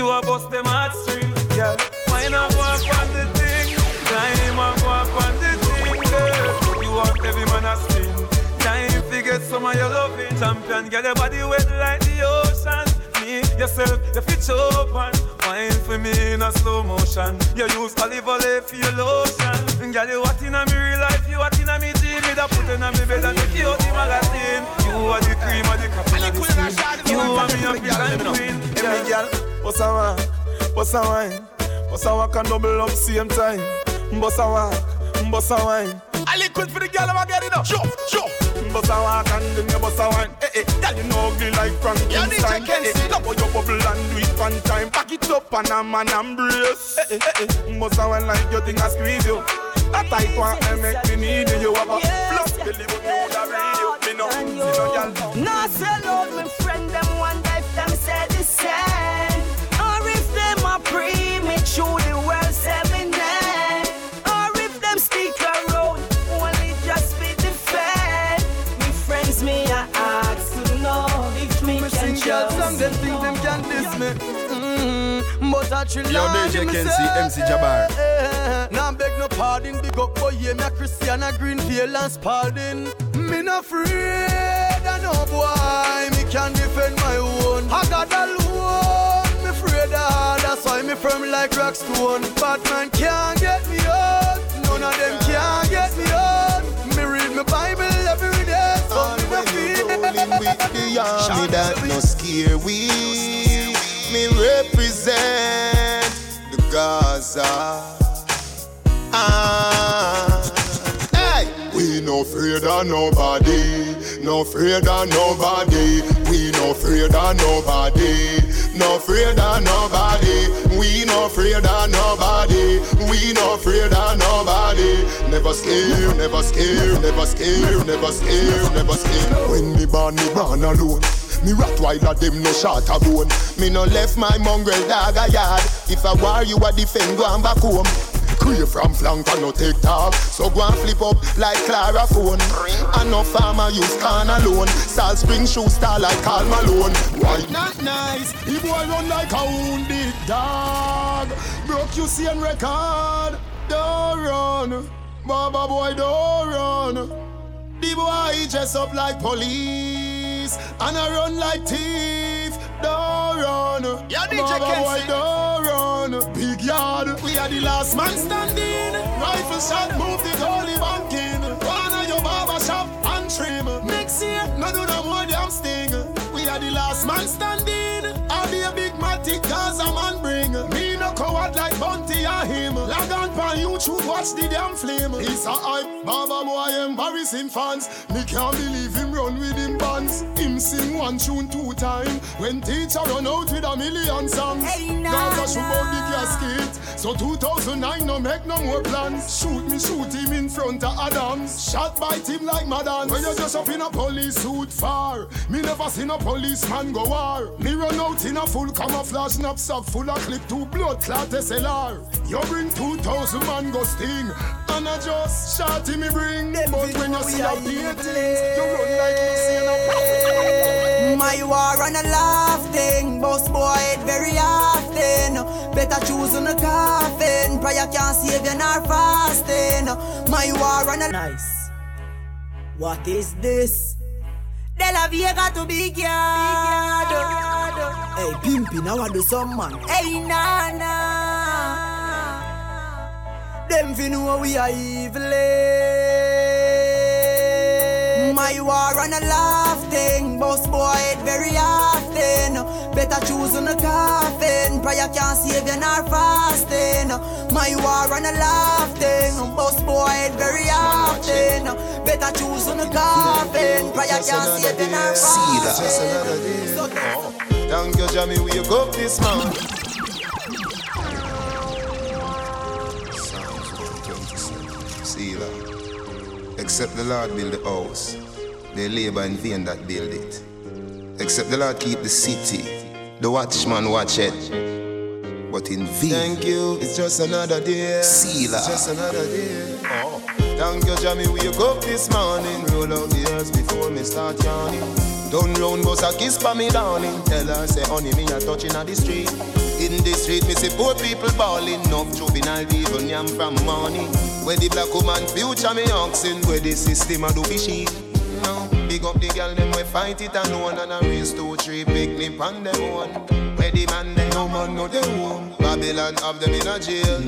You a bust them heartstrings, girl. Wine up walk on the thing, time and walk on the thing, girl. You want every man a spin. Time to get some of your loving, champion. Get your body wet like the ocean. Me, yourself, you fit open. Wine for me in a slow motion. You use olive oil for your lotion. And girl, you hot in a me real life, you hot in a me dream. Me da put in a me bed and make you out the magazine. You are the cream of the crop of the. You are me a big and queen. Every girl, what's a wine, what's a wine. What's a walk and double up same time. Bust a walk, bust a wine. A liquid for the girl, I'ma get it up. Sure, sure Bust a walk and then you bust a wine. Eh, eh, girl, you know ugly like Frankenstein. Eh, eh, love how you bubble and do it one time. Back it up and a man embrace. Eh, eh, eh, eh. Bust a wine like you think I squeeze you. A tight one, I make me need you. You have a flop belly, but me woulda read you Me no, see no girl Nah, sell out my friend, them one I Yo, DJ Kenzie, MC Jabbar. eh, Now beg no pardon, big up boy, yeah, me a Christian, a Greenfield and Spalding. Me not afraid of no boy, me can defend my own. I got alone, me afraid of that's why me firm like rock stone. Batman can't get me out, none of them can't get me out. Me read my Bible every day, so me no fear. Rolling with the army that no scare we. Me represent the Gaza. Ah, hey. We no afraid of nobody, no afraid of nobody. We no afraid of nobody, no afraid of nobody. We no afraid of nobody, we no afraid of nobody. Never scared, never scared, never scared, never scared, never scared. When me born, me born alone. Me Rottweiler them no shot a bone. Me no left my mongrel dog a yard. If I war you a defend, go and back home. Crave from flank and no take talk. So go and flip up like Claro phone. And no farmer use can alone. Salt spring shoe star like Karl Malone. Why not nice? He boy run like a wounded dog. Broke you see and record. Don't run, Baba boy, don't run. The boy dress up like police and I run like thief. Don't run, Yeah, DJ boy, Kenzie. don't run. Big yard, we are the last man standing. Rifle shot, move the goalie banking. Wanna your barber shop and trim. Next year, no do no more damn sting. We are the last man standing. Pan YouTube, watch the damn flame. It's a hype, Baba boy embarrassing fans. Me can't believe him run with him bands. Sing one tune two time. When teacher run out with a million songs. Hey, nah, Gaza shoot out the casket. So 2009 no make no more plans. Shoot me, shoot him in front of Adams. Shot by him like Madden. When you just up in a police suit far. Me never seen a policeman go war. Me run out in a full camouflage knapsack full of clip to blood clot SLR. You bring 2,000 man go sting. And I just shot him me bring. But when you see a paintings, you run like you see a My war and a laughing, boss boy it very often. Better choose on the coffin, prayer can't save you nor fasting. My war and a nice. What is this? De la Vega to big yard. Hey, pimpin', I want do some man. Hey, nana. Them fi know we are evil. Eh? My war and a laugh thing, boss boy it very often. Better choose on the coffin, prayer can't save you nor fasting. My war and a laugh thing, boss boy it very often. Better choose on the coffin, prayer can't save you nor See that. fasting. Oh. Thank you, Jamie, we you go this man. See that. Except the Lord build the house, they labor in vain that build it. Except the Lord keep the city, the watchman watch it. But in vain. Thank you, it's just another day. See that. It's just another day. Oh. Thank you, Jamie, we you go this morning. Roll out the earth before me start yawning. Turn round, bust a kiss for me, darling. Tell her, say, honey, me a touching at the street. In the street, me see poor people bawling. Enough juvenile people yam from money. Where the black woman future me oxen. Where the system a do be sheep. No, big up the girl them we fight it alone and a race two three picnic on them one. Where the man them no man no they home. Babylon have them in a jail.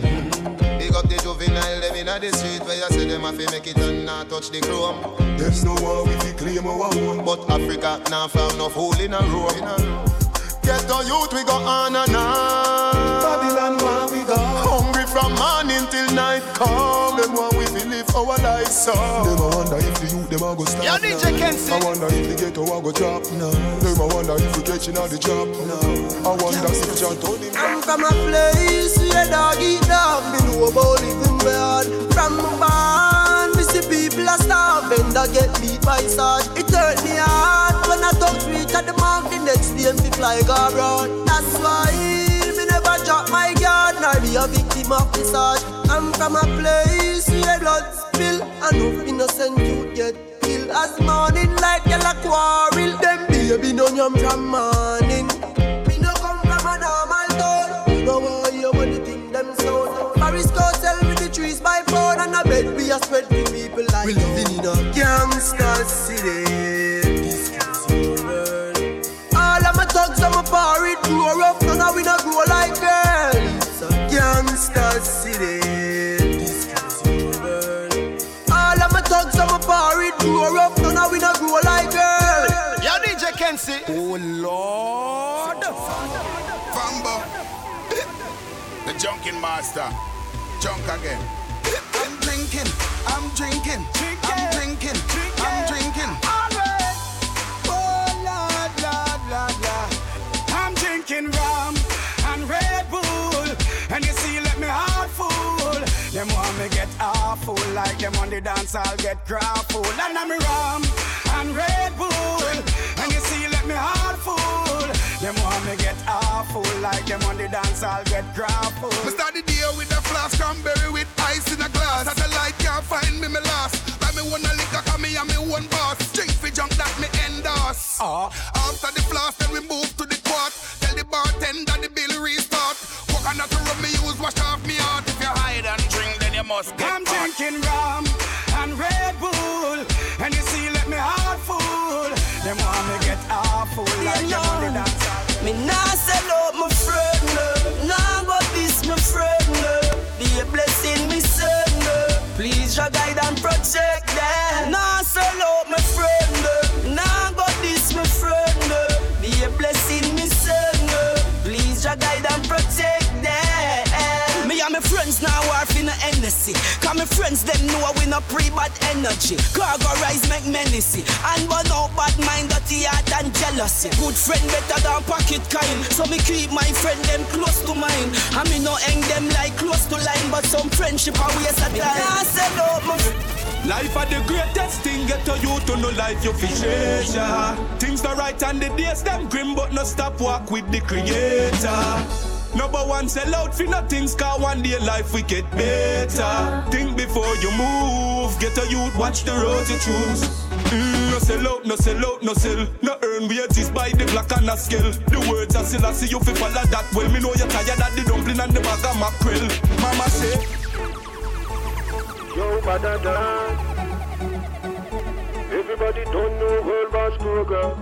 Big up the juvenile them in a the street where you say them have to make it and not touch the chrome. There's no war we fi claim our own, but Africa now found no hole in a row. In a row. Get the youth we go on and on. Babylon where we go. Hungry from morning till night come. Them want we fi live our life so. Them a wonder if the youth them a go stop. Yo, DJ Kenzie. I wonder if the ghetto a go drop. No. Them a wonder if we catching all the job. No. I wonder if John Tony. I'm from a place where dog eat dog. Me know about living bad. From my barn, me see people a starving. That get beat by sword. It hurt me hard when I talk reach at the mark. The next day me fly go abroad. That's why me never drop my guard. Nor be a victim of the sword. I'm from a place where blood spill. And no innocent youth get killed. As morning light, girl a quarrel. Them baby no yam from morning. Me no come from a normal town. You know why you want the thing them sound. Paris go sell with the trees by phone and I bet we are spread the people like We living in a gangster city. Of my thugs and my party grow up, none of we no grow like girls. It's a gangster city. This is world. All of my thugs and my party grow up, none of we no grow like girls. Yo, DJ Kenzie. Oh Lord. Fambo. the junkin master. Junk again. I'm drinking. I'm drinking. Drinking rum and Red Bull. And you see, let me heart full. Them want me get awful. Like them on the dance, I'll get grappled. And I'm rum and Red Bull. And you see, let me heart full. Them want me get awful. Like them on the dance, I'll get grappled. Me start the day with a flask cranberry with ice in a glass. At the light can't find me, me last. Buy me one a liquor, cause me and me one boss. Drink for junk that me endorse. Ah. After the flask, then we move to the quart. Tell the bartender the bill restart. Coconut rum me use, wash off me heart. If you hide and drink, then you must get I'm caught. drinking rum and Red Bull, and you see, let me heart full. Them want me get awful like them on the dance. Me nah sell out my friend, no. Nah go this my friend, no. Be a blessing, me son, no. Please your guide and protect them. Nah sell out my and my friends now are finna Hennessy. Cause my friends them know we no pre-bad energy. Cargo rise make menacy. And burn out bad mind, dirty heart and jealousy. Good friend better than pocket kind. So me keep my friend them close to mine. And me no hang them like close to line. But some friendship are waste of time. Nah, sell out my Life are the greatest thing, get to you to know life you fi treasure. Things the right and the days them grim, but no stop walk with the creator. Number one, sell out for nothing, scar one day life we get better. Think before you move, get a youth, watch the road you choose. Mm, no sell out, no sell out, no sell. No earn wages by the black and the skill. The words are still I see you fi follow that well. Me know you're tired of the dumpling and the bag of mackerel. Mama say, Yo, badada. Everybody don't know world boss program.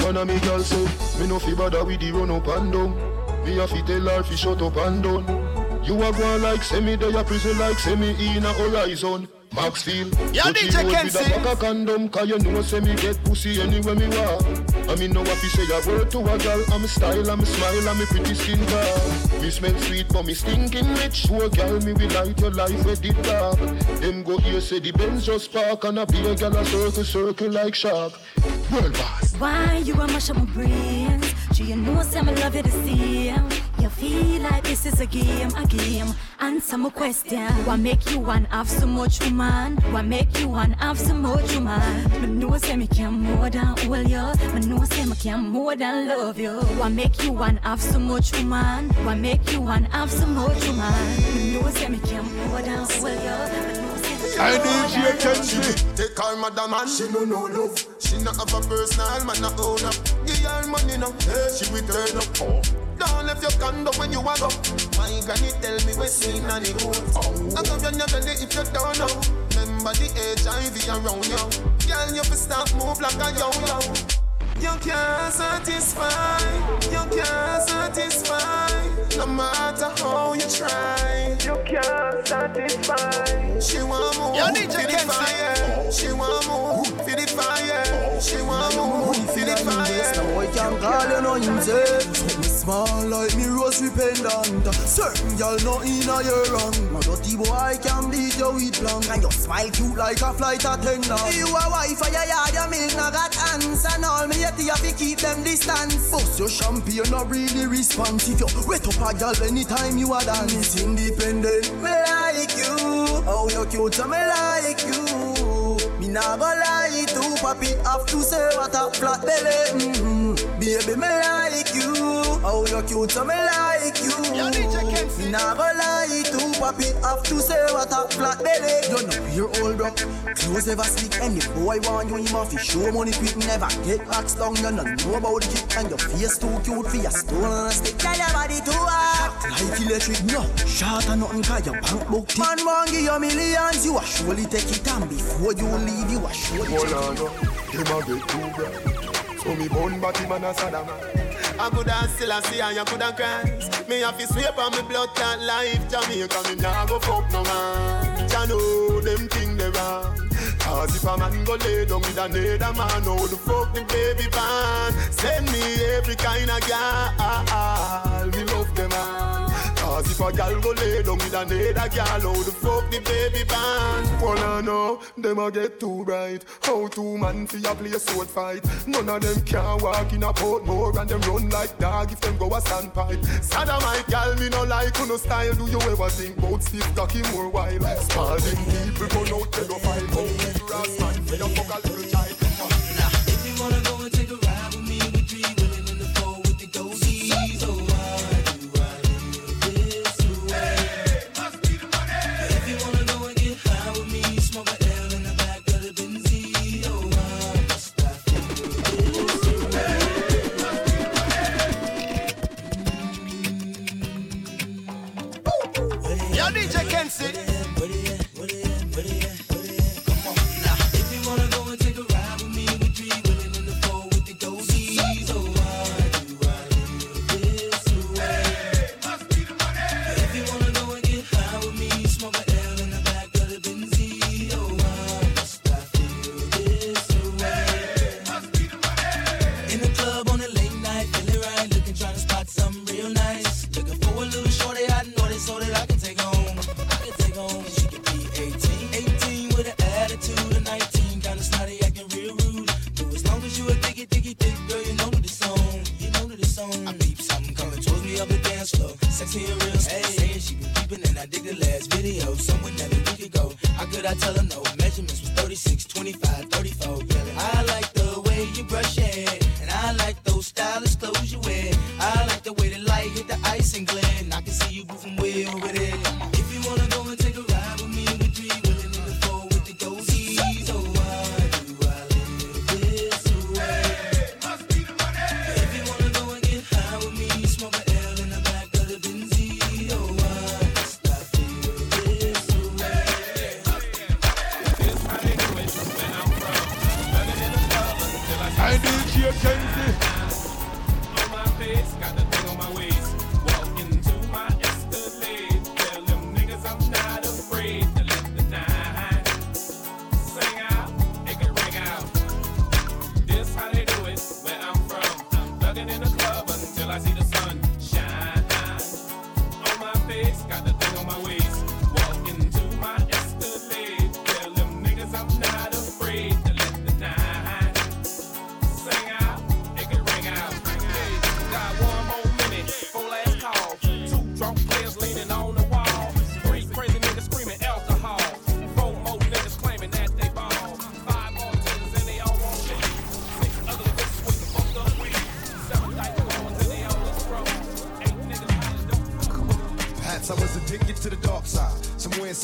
One of me girl say, me no fi bother with the run up and down. Me a fi tell her fi shut up and down. You a go like semi, they a prison like semi in a horizon. Maxfield, Yo, but DJ he roll with Kenzie. a pack of condom, cause you know say me get pussy anywhere me walk. I mean, no what fi say a word to a girl, I'm style, I'm smile, I'm a pretty skin car. Me smell sweet, but me stinking rich. Poor girl, me will light your life with the dark. Them go here, say the Benz just park, and a be a girl a circle, circle like shark. World boss. Why you a mash up my brains? Do you know some love you the same? You feel like this is a game, a game. Answer my question. What make you want have so much woman? What make you want have so much woman? Me know say me can more than hold you. Me know say me can more than love you. What make you want have so much woman? What make you want have so much woman? Me know say me can more than hold you. I need than Kenzie. Take her mother man, she no no love. She not have a personal man, not own up. Give her money now, hey, she will turn up. Don't left your condo when you walk up. My granny tell me we seen on the road. I go run your belly if you don't know. Remember the HIV around you. Girl, you fi start move like a yo-yo. You can't satisfy, you can't satisfy. No matter how you try, you can't satisfy. She want move Yo, for DJ the Kenzie. fire. She want move for the fire. She want move for the fire. No boy can call you no insect Something small like me rosary pendant. Certain no in a your wrong No dirty boy can beat you with blank And you smile cute like a flight attendant. You a wife for your yard, your milk no got hands. And all me yet you have to keep them distance. Bust your champagne no really responsive You wet up a girl anytime you a dance. Independent, me like you. Oh you cute, so me like you. Me nah go lie to it off to say what a flat belly. Mm-hmm. Baby, me like you. Oh, you're cute, so me like you. Me nah go lie to pop it off to say what a flat belly. You know your old bro. Clothes never speak. Any boy want you, him off his show money quick. Never get asked down. You know know about the kick and your face too cute for your stone and a stick. Tell your body to walk like electric. No, short and nothing 'cause your bank book. thick. Man want give you millions, you a surely take it and before you leave, you a surely Hold take on, it. no. Him a get too bright. So me bun body man a Saddam. I coulda still a see and you coulda cry. Me have to sweep on me blood clot life. Jamaica me nah go fuck no man. Jah know them thing they wrong. Cause if a man go lay down with another man, how the fuck the baby ban? Send me every kind of girl. Me love them all. Cause if a gal go lay down with another gal, how the fuck the baby ban? Wanna know, them a get too bright. How two man fi a play a sword fight. None of them can walk in a port more and them run like dog if them go a sandpipe. Sada my gal, me no like no style. Do you ever think about stiff cocky more while? Spalding people go out they fight. How brass man fi a fuck a little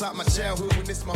inside my childhood when this my